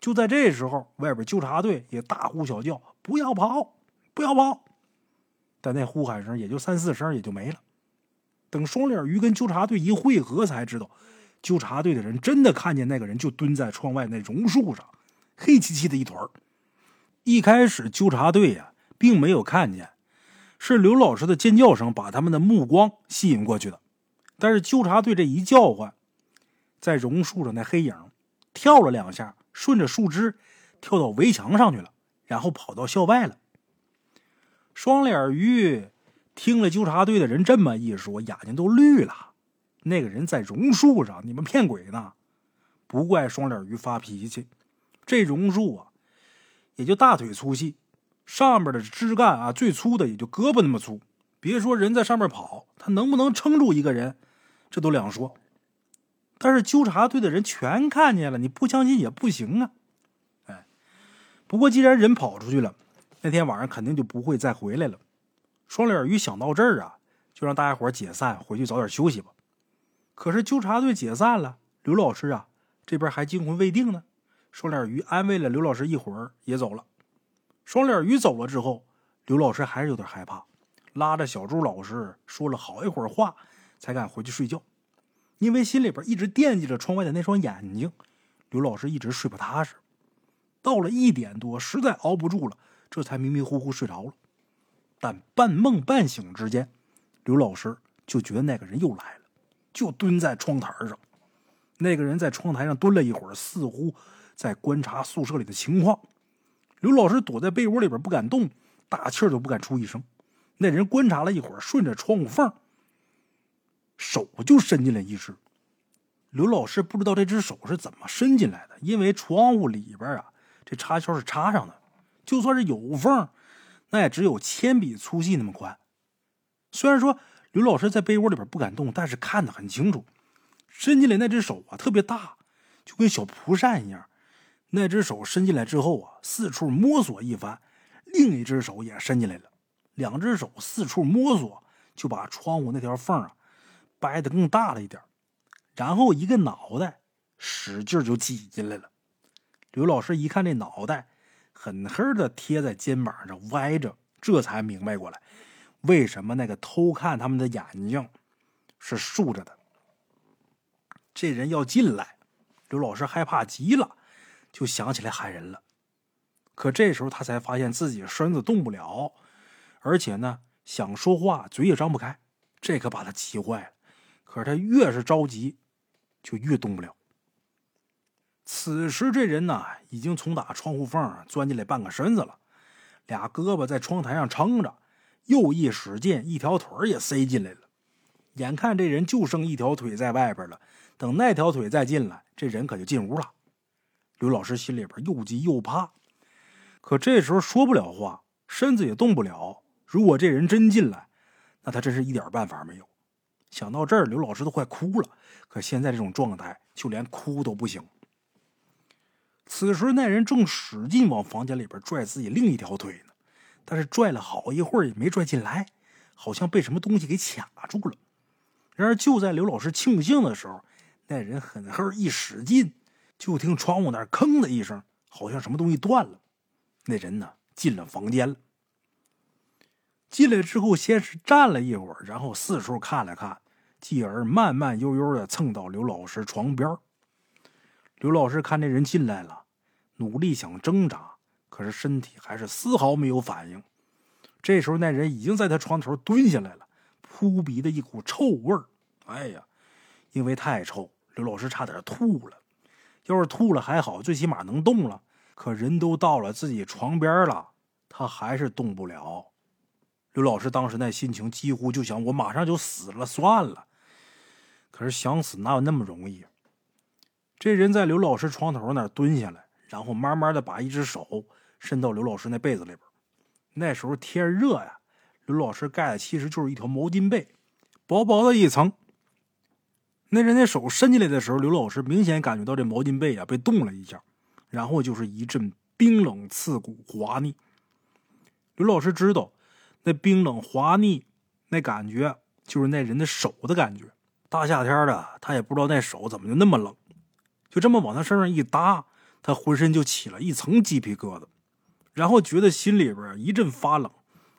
就在这时候，外边纠察队也大呼小叫：“不要跑，不要跑！”但那呼喊声也就三四声，也就没了。等双脸鱼跟纠察队一汇合，才知道纠察队的人真的看见那个人就蹲在窗外那榕树上，黑漆漆的一团。一开始纠察队呀，并没有看见，是刘老师的尖叫声把他们的目光吸引过去的。但是纠察队这一叫唤，在榕树上那黑影跳了两下。顺着树枝跳到围墙上去了，然后跑到校外了。双脸鱼听了纠察队的人这么一说，眼睛都绿了。那个人在榕树上，你们骗鬼呢？不怪双脸鱼发脾气，这榕树啊，也就大腿粗细，上面的枝干啊，最粗的也就胳膊那么粗。别说人在上面跑，他能不能撑住一个人，这都两说。但是纠察队的人全看见了，你不相信也不行啊！哎，不过既然人跑出去了，那天晚上肯定就不会再回来了。双脸鱼想到这儿啊，就让大家伙解散，回去早点休息吧。可是纠察队解散了，刘老师啊这边还惊魂未定呢。双脸鱼安慰了刘老师一会儿，也走了。双脸鱼走了之后，刘老师还是有点害怕，拉着小朱老师说了好一会儿话，才敢回去睡觉。因为心里边一直惦记着窗外的那双眼睛，刘老师一直睡不踏实。到了一点多，实在熬不住了，这才迷迷糊糊睡着了。但半梦半醒之间，刘老师就觉得那个人又来了，就蹲在窗台上。那个人在窗台上蹲了一会儿，似乎在观察宿舍里的情况。刘老师躲在被窝里边不敢动，大气都不敢出一声。那人观察了一会儿，顺着窗户缝。手就伸进来一只，刘老师不知道这只手是怎么伸进来的，因为窗户里边啊，这插销是插上的，就算是有缝，那也只有铅笔粗细那么宽。虽然说刘老师在被窝里边不敢动，但是看得很清楚，伸进来那只手啊特别大，就跟小蒲扇一样。那只手伸进来之后啊，四处摸索一番，另一只手也伸进来了，两只手四处摸索，就把窗户那条缝啊。掰的更大了一点，然后一个脑袋使劲就挤进来了。刘老师一看这脑袋，狠狠的贴在肩膀上歪着，这才明白过来，为什么那个偷看他们的眼睛是竖着的。这人要进来，刘老师害怕极了，就想起来喊人了。可这时候他才发现自己身子动不了，而且呢，想说话嘴也张不开，这可把他急坏了。可是他越是着急，就越动不了。此时这人呢，已经从打窗户缝钻进来半个身子了，俩胳膊在窗台上撑着，又一使劲，一条腿也塞进来了。眼看这人就剩一条腿在外边了，等那条腿再进来，这人可就进屋了。刘老师心里边又急又怕，可这时候说不了话，身子也动不了。如果这人真进来，那他真是一点办法没有。想到这儿，刘老师都快哭了。可现在这种状态，就连哭都不行。此时，那人正使劲往房间里边拽自己另一条腿呢，但是拽了好一会儿也没拽进来，好像被什么东西给卡住了。然而，就在刘老师庆幸的时候，那人狠狠一使劲，就听窗户那“吭”的一声，好像什么东西断了。那人呢，进了房间了。进来之后，先是站了一会儿，然后四处看了看，继而慢慢悠悠的蹭到刘老师床边。刘老师看这人进来了，努力想挣扎，可是身体还是丝毫没有反应。这时候，那人已经在他床头蹲下来了。扑鼻的一股臭味儿，哎呀，因为太臭，刘老师差点吐了。要是吐了还好，最起码能动了。可人都到了自己床边了，他还是动不了。刘老师当时那心情几乎就想：我马上就死了算了。可是想死哪有那么容易？这人在刘老师床头那蹲下来，然后慢慢的把一只手伸到刘老师那被子里边。那时候天热呀。刘老师盖的其实就是一条毛巾被，薄薄的一层。那人那手伸进来的时候，刘老师明显感觉到这毛巾被啊被动了一下，然后就是一阵冰冷刺骨、滑腻。刘老师知道，那冰冷滑腻那感觉就是那人的手的感觉。大夏天的，他也不知道那手怎么就那么冷，就这么往他身上一搭，他浑身就起了一层鸡皮疙瘩，然后觉得心里边一阵发冷。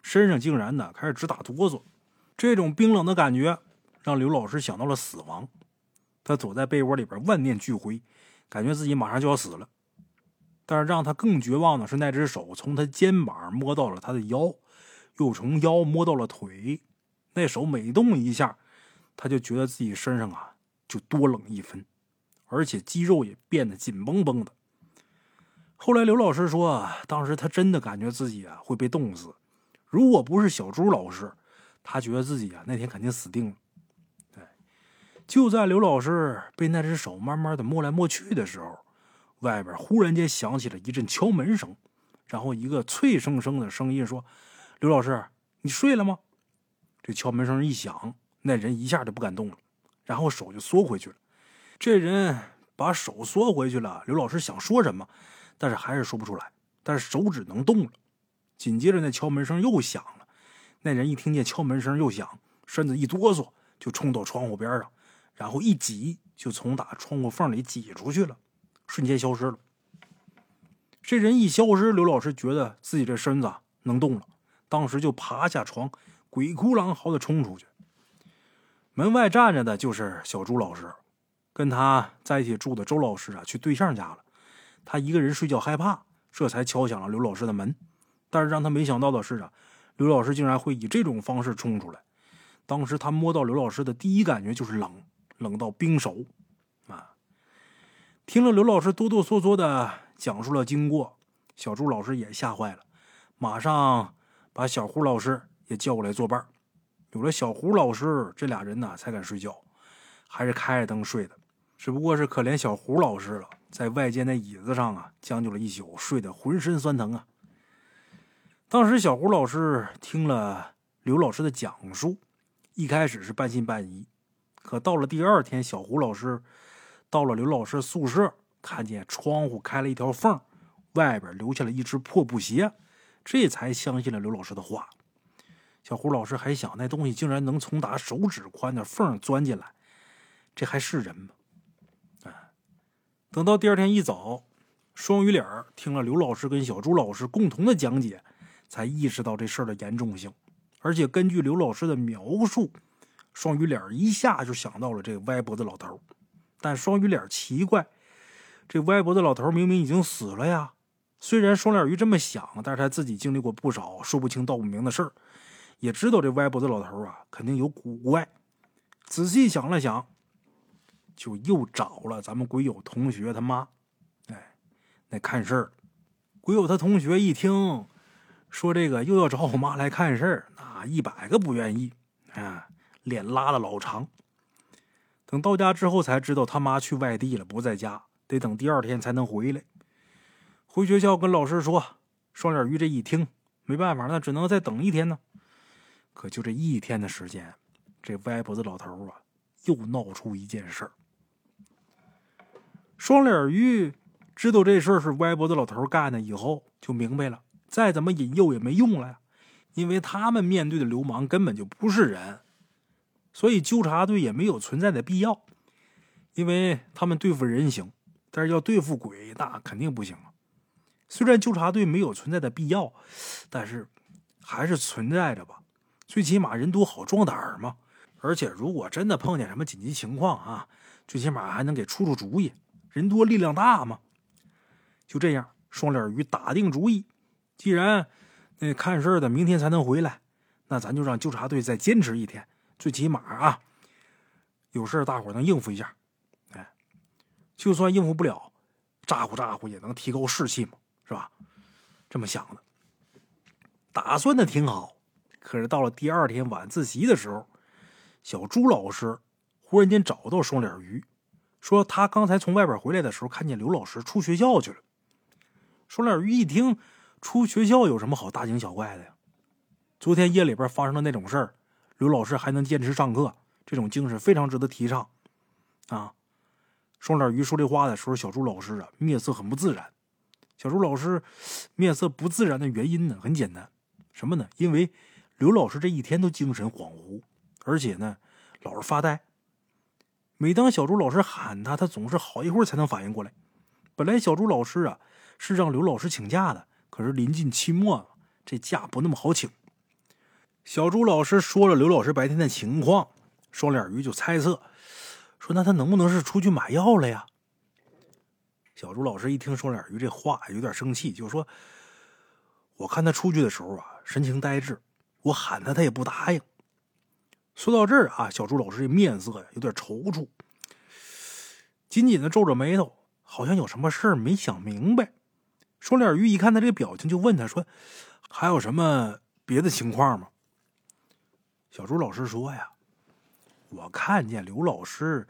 身上竟然呢开始直打哆嗦，这种冰冷的感觉让刘老师想到了死亡。他躲在被窝里边万念俱灰，感觉自己马上就要死了。但是让他更绝望的是，那只手从他肩膀摸到了他的腰，又从腰摸到了腿。那手每动一下，他就觉得自己身上啊就多冷一分，而且肌肉也变得紧绷绷的。后来刘老师说，当时他真的感觉自己啊会被冻死。如果不是小朱老师，他觉得自己啊那天肯定死定了。对，就在刘老师被那只手慢慢的摸来摸去的时候，外边忽然间响起了一阵敲门声，然后一个脆生生的声音说：“刘老师，你睡了吗？”这敲门声一响，那人一下就不敢动了，然后手就缩回去了。这人把手缩回去了，刘老师想说什么，但是还是说不出来，但是手指能动了。紧接着，那敲门声又响了。那人一听见敲门声又响，身子一哆嗦，就冲到窗户边上，然后一挤，就从打窗户缝里挤出去了，瞬间消失了。这人一消失，刘老师觉得自己这身子能动了，当时就爬下床，鬼哭狼嚎的冲出去。门外站着的就是小朱老师，跟他在一起住的周老师啊，去对象家了。他一个人睡觉害怕，这才敲响了刘老师的门。但是让他没想到的是啊，刘老师竟然会以这种方式冲出来。当时他摸到刘老师的第一感觉就是冷，冷到冰手。啊！听了刘老师哆哆嗦嗦的讲述了经过，小朱老师也吓坏了，马上把小胡老师也叫过来作伴。有了小胡老师，这俩人呢才敢睡觉，还是开着灯睡的。只不过是可怜小胡老师了，在外间的椅子上啊将就了一宿，睡得浑身酸疼啊。当时小胡老师听了刘老师的讲述，一开始是半信半疑，可到了第二天，小胡老师到了刘老师宿舍，看见窗户开了一条缝，外边留下了一只破布鞋，这才相信了刘老师的话。小胡老师还想，那东西竟然能从打手指宽的缝钻进来，这还是人吗？哎，等到第二天一早，双鱼脸听了刘老师跟小朱老师共同的讲解，才意识到这事儿的严重性。而且根据刘老师的描述，双鱼脸一下就想到了这歪脖子老头。但双鱼脸奇怪，这歪脖子老头明明已经死了呀。虽然双脸鱼这么想，但是他自己经历过不少说不清道不明的事儿，也知道这歪脖子老头啊肯定有古怪。仔细想了想，就又找了咱们鬼友同学他妈。哎，那看事儿，鬼友他同学一听说这个又要找我妈来看事儿，那一百个不愿意啊，脸拉的老长。等到家之后才知道他妈去外地了，不在家，得等第二天才能回来。回学校跟老师说，双脸鱼这一听，没办法，那只能再等一天呢。可就这一天的时间，这歪脖子老头啊，又闹出一件事儿。双脸鱼知道这事儿是歪脖子老头干的以后，就明白了，再怎么引诱也没用了呀，因为他们面对的流氓根本就不是人，所以纠察队也没有存在的必要，因为他们对付人行，但是要对付鬼，那肯定不行啊。虽然纠察队没有存在的必要，但是还是存在着吧。最起码人多好壮胆儿嘛。而且如果真的碰见什么紧急情况啊，最起码还能给出出主意。人多力量大嘛。就这样，双脸鱼打定主意，既然那看事儿的明天才能回来，那咱就让纠察队再坚持一天。最起码啊，有事儿大伙能应付一下。哎，就算应付不了，咋呼咋呼也能提高士气嘛。是吧？这么想的，打算的挺好。可是到了第二天晚自习的时候，小朱老师忽然间找到双脸鱼，说他刚才从外边回来的时候，看见刘老师出学校去了。双脸鱼一听，出学校有什么好大惊小怪的呀？昨天夜里边发生的那种事儿，刘老师还能坚持上课，这种精神非常值得提倡啊！双脸鱼说这话的时候，小朱老师啊面色很不自然。小朱老师面色不自然的原因呢，很简单，什么呢？因为刘老师这一天都精神恍惚，而且呢，老是发呆。每当小朱老师喊他，他总是好一会儿才能反应过来。本来小朱老师啊是让刘老师请假的，可是临近期末，这假不那么好请。小朱老师说了刘老师白天的情况，双脸鱼就猜测说：“那他能不能是出去买药了呀？”小朱老师一听双脸鱼这话，有点生气，就说：“我看他出去的时候啊，神情呆滞，我喊他，他也不答应。”说到这儿啊，小朱老师这面色呀有点踌躇，紧紧的皱着眉头，好像有什么事儿没想明白。双脸鱼一看他这个表情，就问他说：“还有什么别的情况吗？”小朱老师说：“呀，我看见刘老师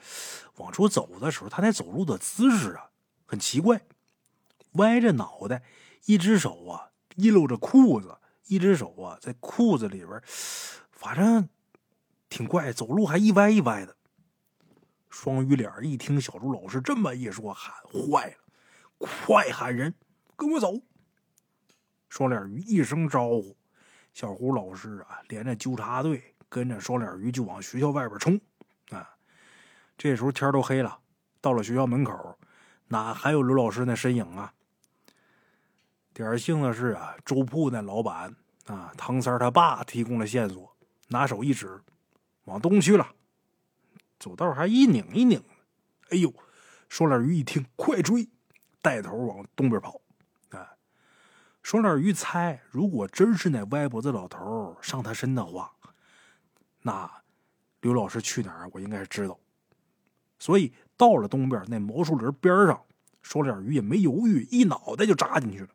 往出走的时候，他那走路的姿势啊。”很奇怪，歪着脑袋，一只手啊一搂着裤子，一只手啊在裤子里边，反正挺怪，走路还一歪一歪的。双鱼脸一听小朱老师这么一说，喊坏了，快喊人跟我走！双脸鱼一声招呼，小胡老师啊连着纠察队跟着双脸鱼就往学校外边冲啊。这时候天都黑了，到了学校门口。哪还有刘老师那身影啊？点幸的是啊，粥铺那老板啊，唐三他爸提供了线索，拿手一指，往东去了。走道还一拧一拧。哎呦，双脸鱼一听，快追，带头往东边跑。啊，双脸鱼猜，如果真是那歪脖子老头上他身的话，那刘老师去哪儿，我应该是知道。所以。到了东边那毛树林边上，双脸鱼也没犹豫，一脑袋就扎进去了。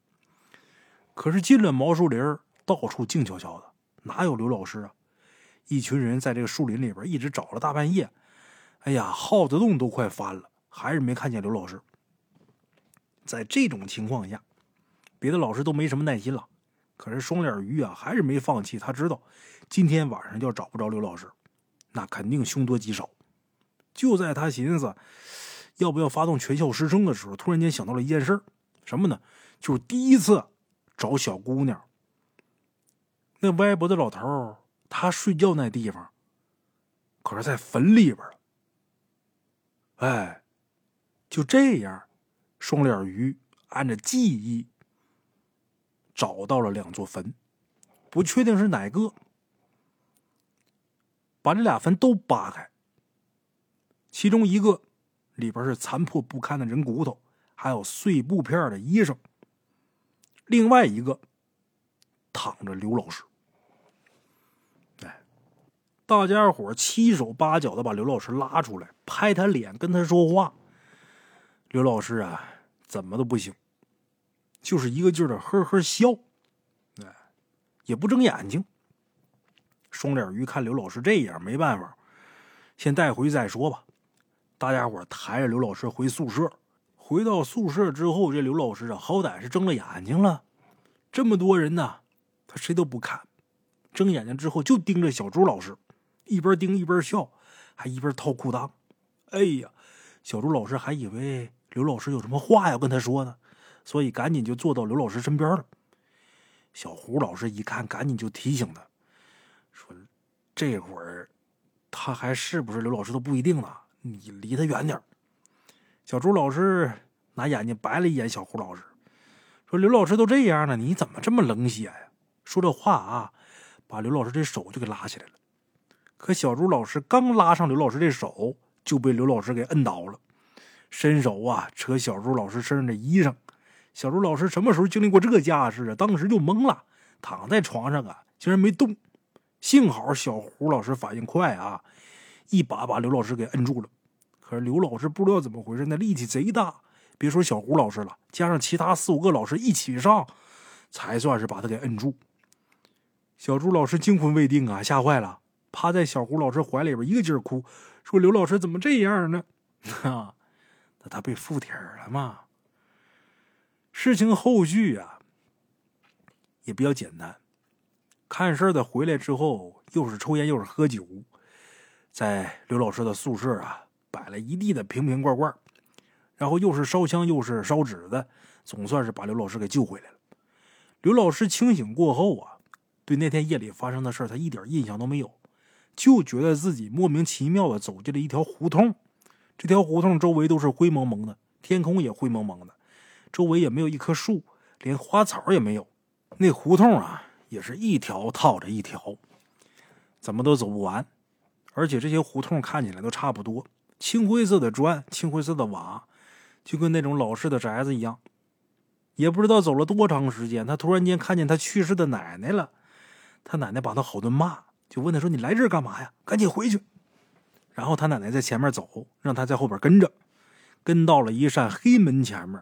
可是进了毛树林，到处静悄悄的，哪有刘老师啊？一群人在这个树林里边一直找了大半夜，哎呀，耗子洞都快翻了，还是没看见刘老师。在这种情况下，别的老师都没什么耐心了，可是双脸鱼啊，还是没放弃。他知道今天晚上要找不着刘老师，那肯定凶多吉少。就在他寻思要不要发动全校师生的时候，突然间想到了一件事什么呢？就是第一次找小姑娘。那歪脖子老头他睡觉那地方，可是在坟里边哎，就这样，双脸鱼按照记忆找到了两座坟，不确定是哪个。把这俩坟都扒开，其中一个里边是残破不堪的人骨头，还有碎布片的衣裳；另外一个躺着刘老师。哎，大家伙七手八脚的把刘老师拉出来，拍他脸，跟他说话。刘老师啊，怎么都不行，就是一个劲儿的呵呵笑，哎，也不睁眼睛。双脸鱼看刘老师这样，没办法，先带回去再说吧。大家伙抬着刘老师回宿舍。回到宿舍之后，这刘老师啊，好歹是睁了眼睛了。这么多人呢，他谁都不看。睁眼睛之后，就盯着小朱老师，一边盯一边笑，还一边掏裤裆。哎呀，小朱老师还以为刘老师有什么话要跟他说呢，所以赶紧就坐到刘老师身边了。小胡老师一看，赶紧就提醒他。说这会儿他还是不是刘老师都不一定呢，你离他远点小朱老师拿眼睛白了一眼小胡老师，说：“刘老师都这样了，你怎么这么冷血呀？”说这话啊，把刘老师这手就给拉起来了。可小朱老师刚拉上刘老师这手，就被刘老师给摁倒了，伸手啊扯小朱老师身上的衣裳。小朱老师什么时候经历过这个架势啊？当时就懵了，躺在床上啊，竟然没动。幸好小胡老师反应快啊，一把把刘老师给摁住了。可是刘老师不知道怎么回事，那力气贼大，别说小胡老师了，加上其他四五个老师一起上，才算是把他给摁住。小朱老师惊魂未定啊，吓坏了，趴在小胡老师怀里边一个劲儿哭，说：“刘老师怎么这样呢？”哈，那他被附体了吗？事情后续啊，也比较简单。看事儿的回来之后，又是抽烟又是喝酒，在刘老师的宿舍啊摆了一地的瓶瓶罐罐，然后又是烧香又是烧纸的，总算是把刘老师给救回来了。刘老师清醒过后啊，对那天夜里发生的事他一点印象都没有，就觉得自己莫名其妙的走进了一条胡同，这条胡同周围都是灰蒙蒙的，天空也灰蒙蒙的，周围也没有一棵树，连花草也没有，那胡同啊。也是一条套着一条，怎么都走不完。而且这些胡同看起来都差不多，青灰色的砖，青灰色的瓦，就跟那种老式的宅子一样。也不知道走了多长时间，他突然间看见他去世的奶奶了。他奶奶把他好顿骂，就问他说：“你来这儿干嘛呀？赶紧回去。”然后他奶奶在前面走，让他在后边跟着，跟到了一扇黑门前面，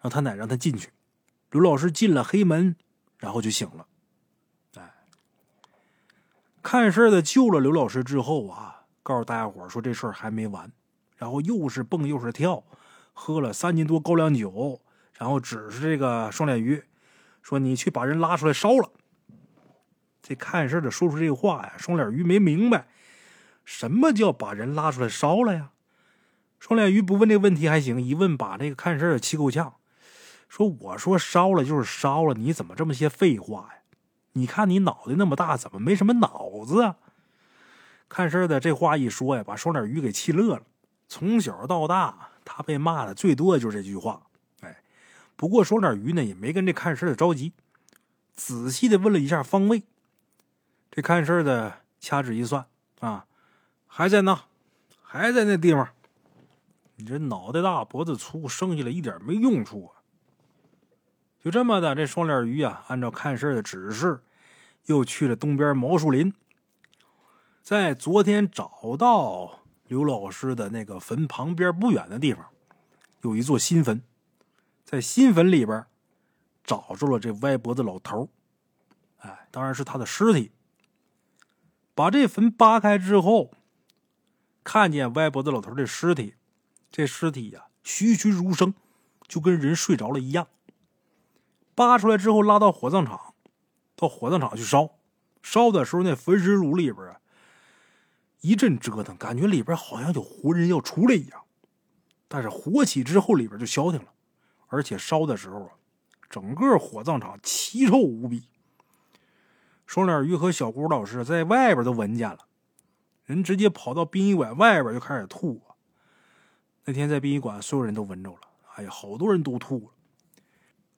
让他奶让他进去。刘老师进了黑门，然后就醒了。看事的救了刘老师之后啊，告诉大家伙说这事儿还没完，然后又是蹦又是跳，喝了三斤多高粱酒，然后指着这个双脸鱼说：“你去把人拉出来烧了。”这看事的说出这话呀，双脸鱼没明白什么叫把人拉出来烧了呀。双脸鱼不问这个问题还行，一问把这个看事的气够呛，说：“我说烧了就是烧了，你怎么这么些废话呀？”你看你脑袋那么大，怎么没什么脑子啊？看事儿的这话一说呀，把双脸鱼给气乐了。从小到大，他被骂的最多的就是这句话。哎，不过双脸鱼呢也没跟这看事儿的着急，仔细的问了一下方位。这看事儿的掐指一算啊，还在那，还在那地方。你这脑袋大脖子粗，生下来一点没用处啊！就这么的，这双脸鱼啊，按照看事儿的指示。又去了东边毛树林，在昨天找到刘老师的那个坟旁边不远的地方，有一座新坟，在新坟里边找着了这歪脖子老头哎，当然是他的尸体。把这坟扒开之后，看见歪脖子老头的尸体，这尸体呀栩栩如生，就跟人睡着了一样。扒出来之后，拉到火葬场。到火葬场去烧，烧的时候那焚尸炉里边啊，一阵折腾，感觉里边好像有活人要出来一样。但是火起之后，里边就消停了。而且烧的时候啊，整个火葬场奇臭无比。双脸鱼和小姑老师在外边都闻见了，人直接跑到殡仪馆外边就开始吐。那天在殡仪馆，所有人都闻着了。哎呀，好多人都吐了。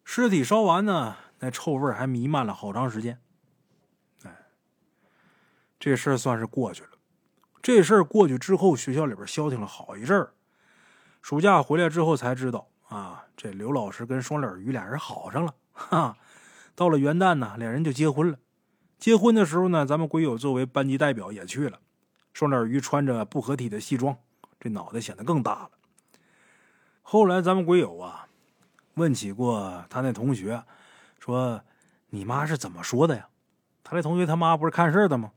尸体烧完呢，那臭味还弥漫了好长时间。哎，这事儿算是过去了。这事儿过去之后，学校里边消停了好一阵儿。暑假回来之后才知道啊，这刘老师跟双脸鱼俩人好上了。哈，到了元旦呢，俩人就结婚了。结婚的时候呢，咱们鬼友作为班级代表也去了。双脸鱼穿着不合体的西装，这脑袋显得更大了。后来咱们鬼友啊。问起过他那同学，说：“你妈是怎么说的呀？”他这同学他妈不是看事儿的吗？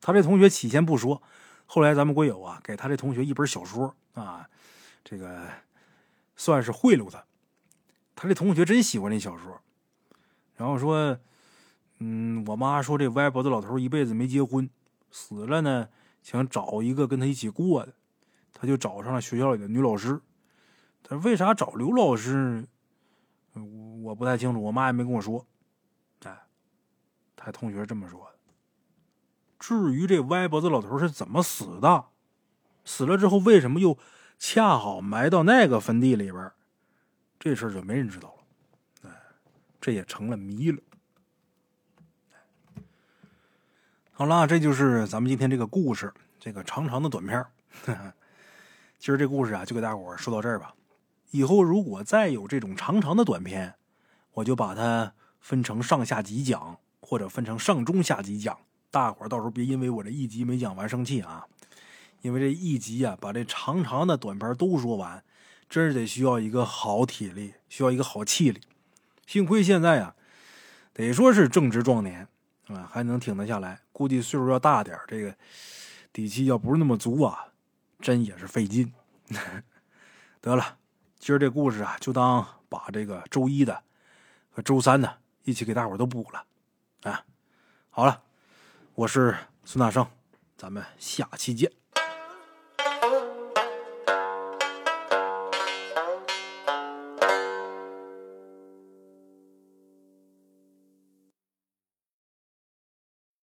他这同学起先不说，后来咱们国友啊给他这同学一本小说啊，这个算是贿赂他。他这同学真喜欢这小说，然后说：“嗯，我妈说这歪脖子老头一辈子没结婚，死了呢，想找一个跟他一起过的，他就找上了学校里的女老师。他为啥找刘老师？”我不太清楚，我妈也没跟我说。哎，他同学这么说的。至于这歪脖子老头是怎么死的，死了之后为什么又恰好埋到那个坟地里边，这事儿就没人知道了。哎，这也成了谜了。好了，这就是咱们今天这个故事，这个长长的短片。今儿这故事啊，就给大伙说到这儿吧。以后如果再有这种长长的短片，我就把它分成上下集讲，或者分成上中下集讲。大伙儿到时候别因为我这一集没讲完生气啊！因为这一集啊，把这长长的短片都说完，真是得需要一个好体力，需要一个好气力。幸亏现在啊，得说是正值壮年啊，还能挺得下来。估计岁数要大点这个底气要不是那么足啊，真也是费劲。得了。今儿这故事啊，就当把这个周一的和周三的一起给大伙都补了，啊，好了，我是孙大圣，咱们下期见。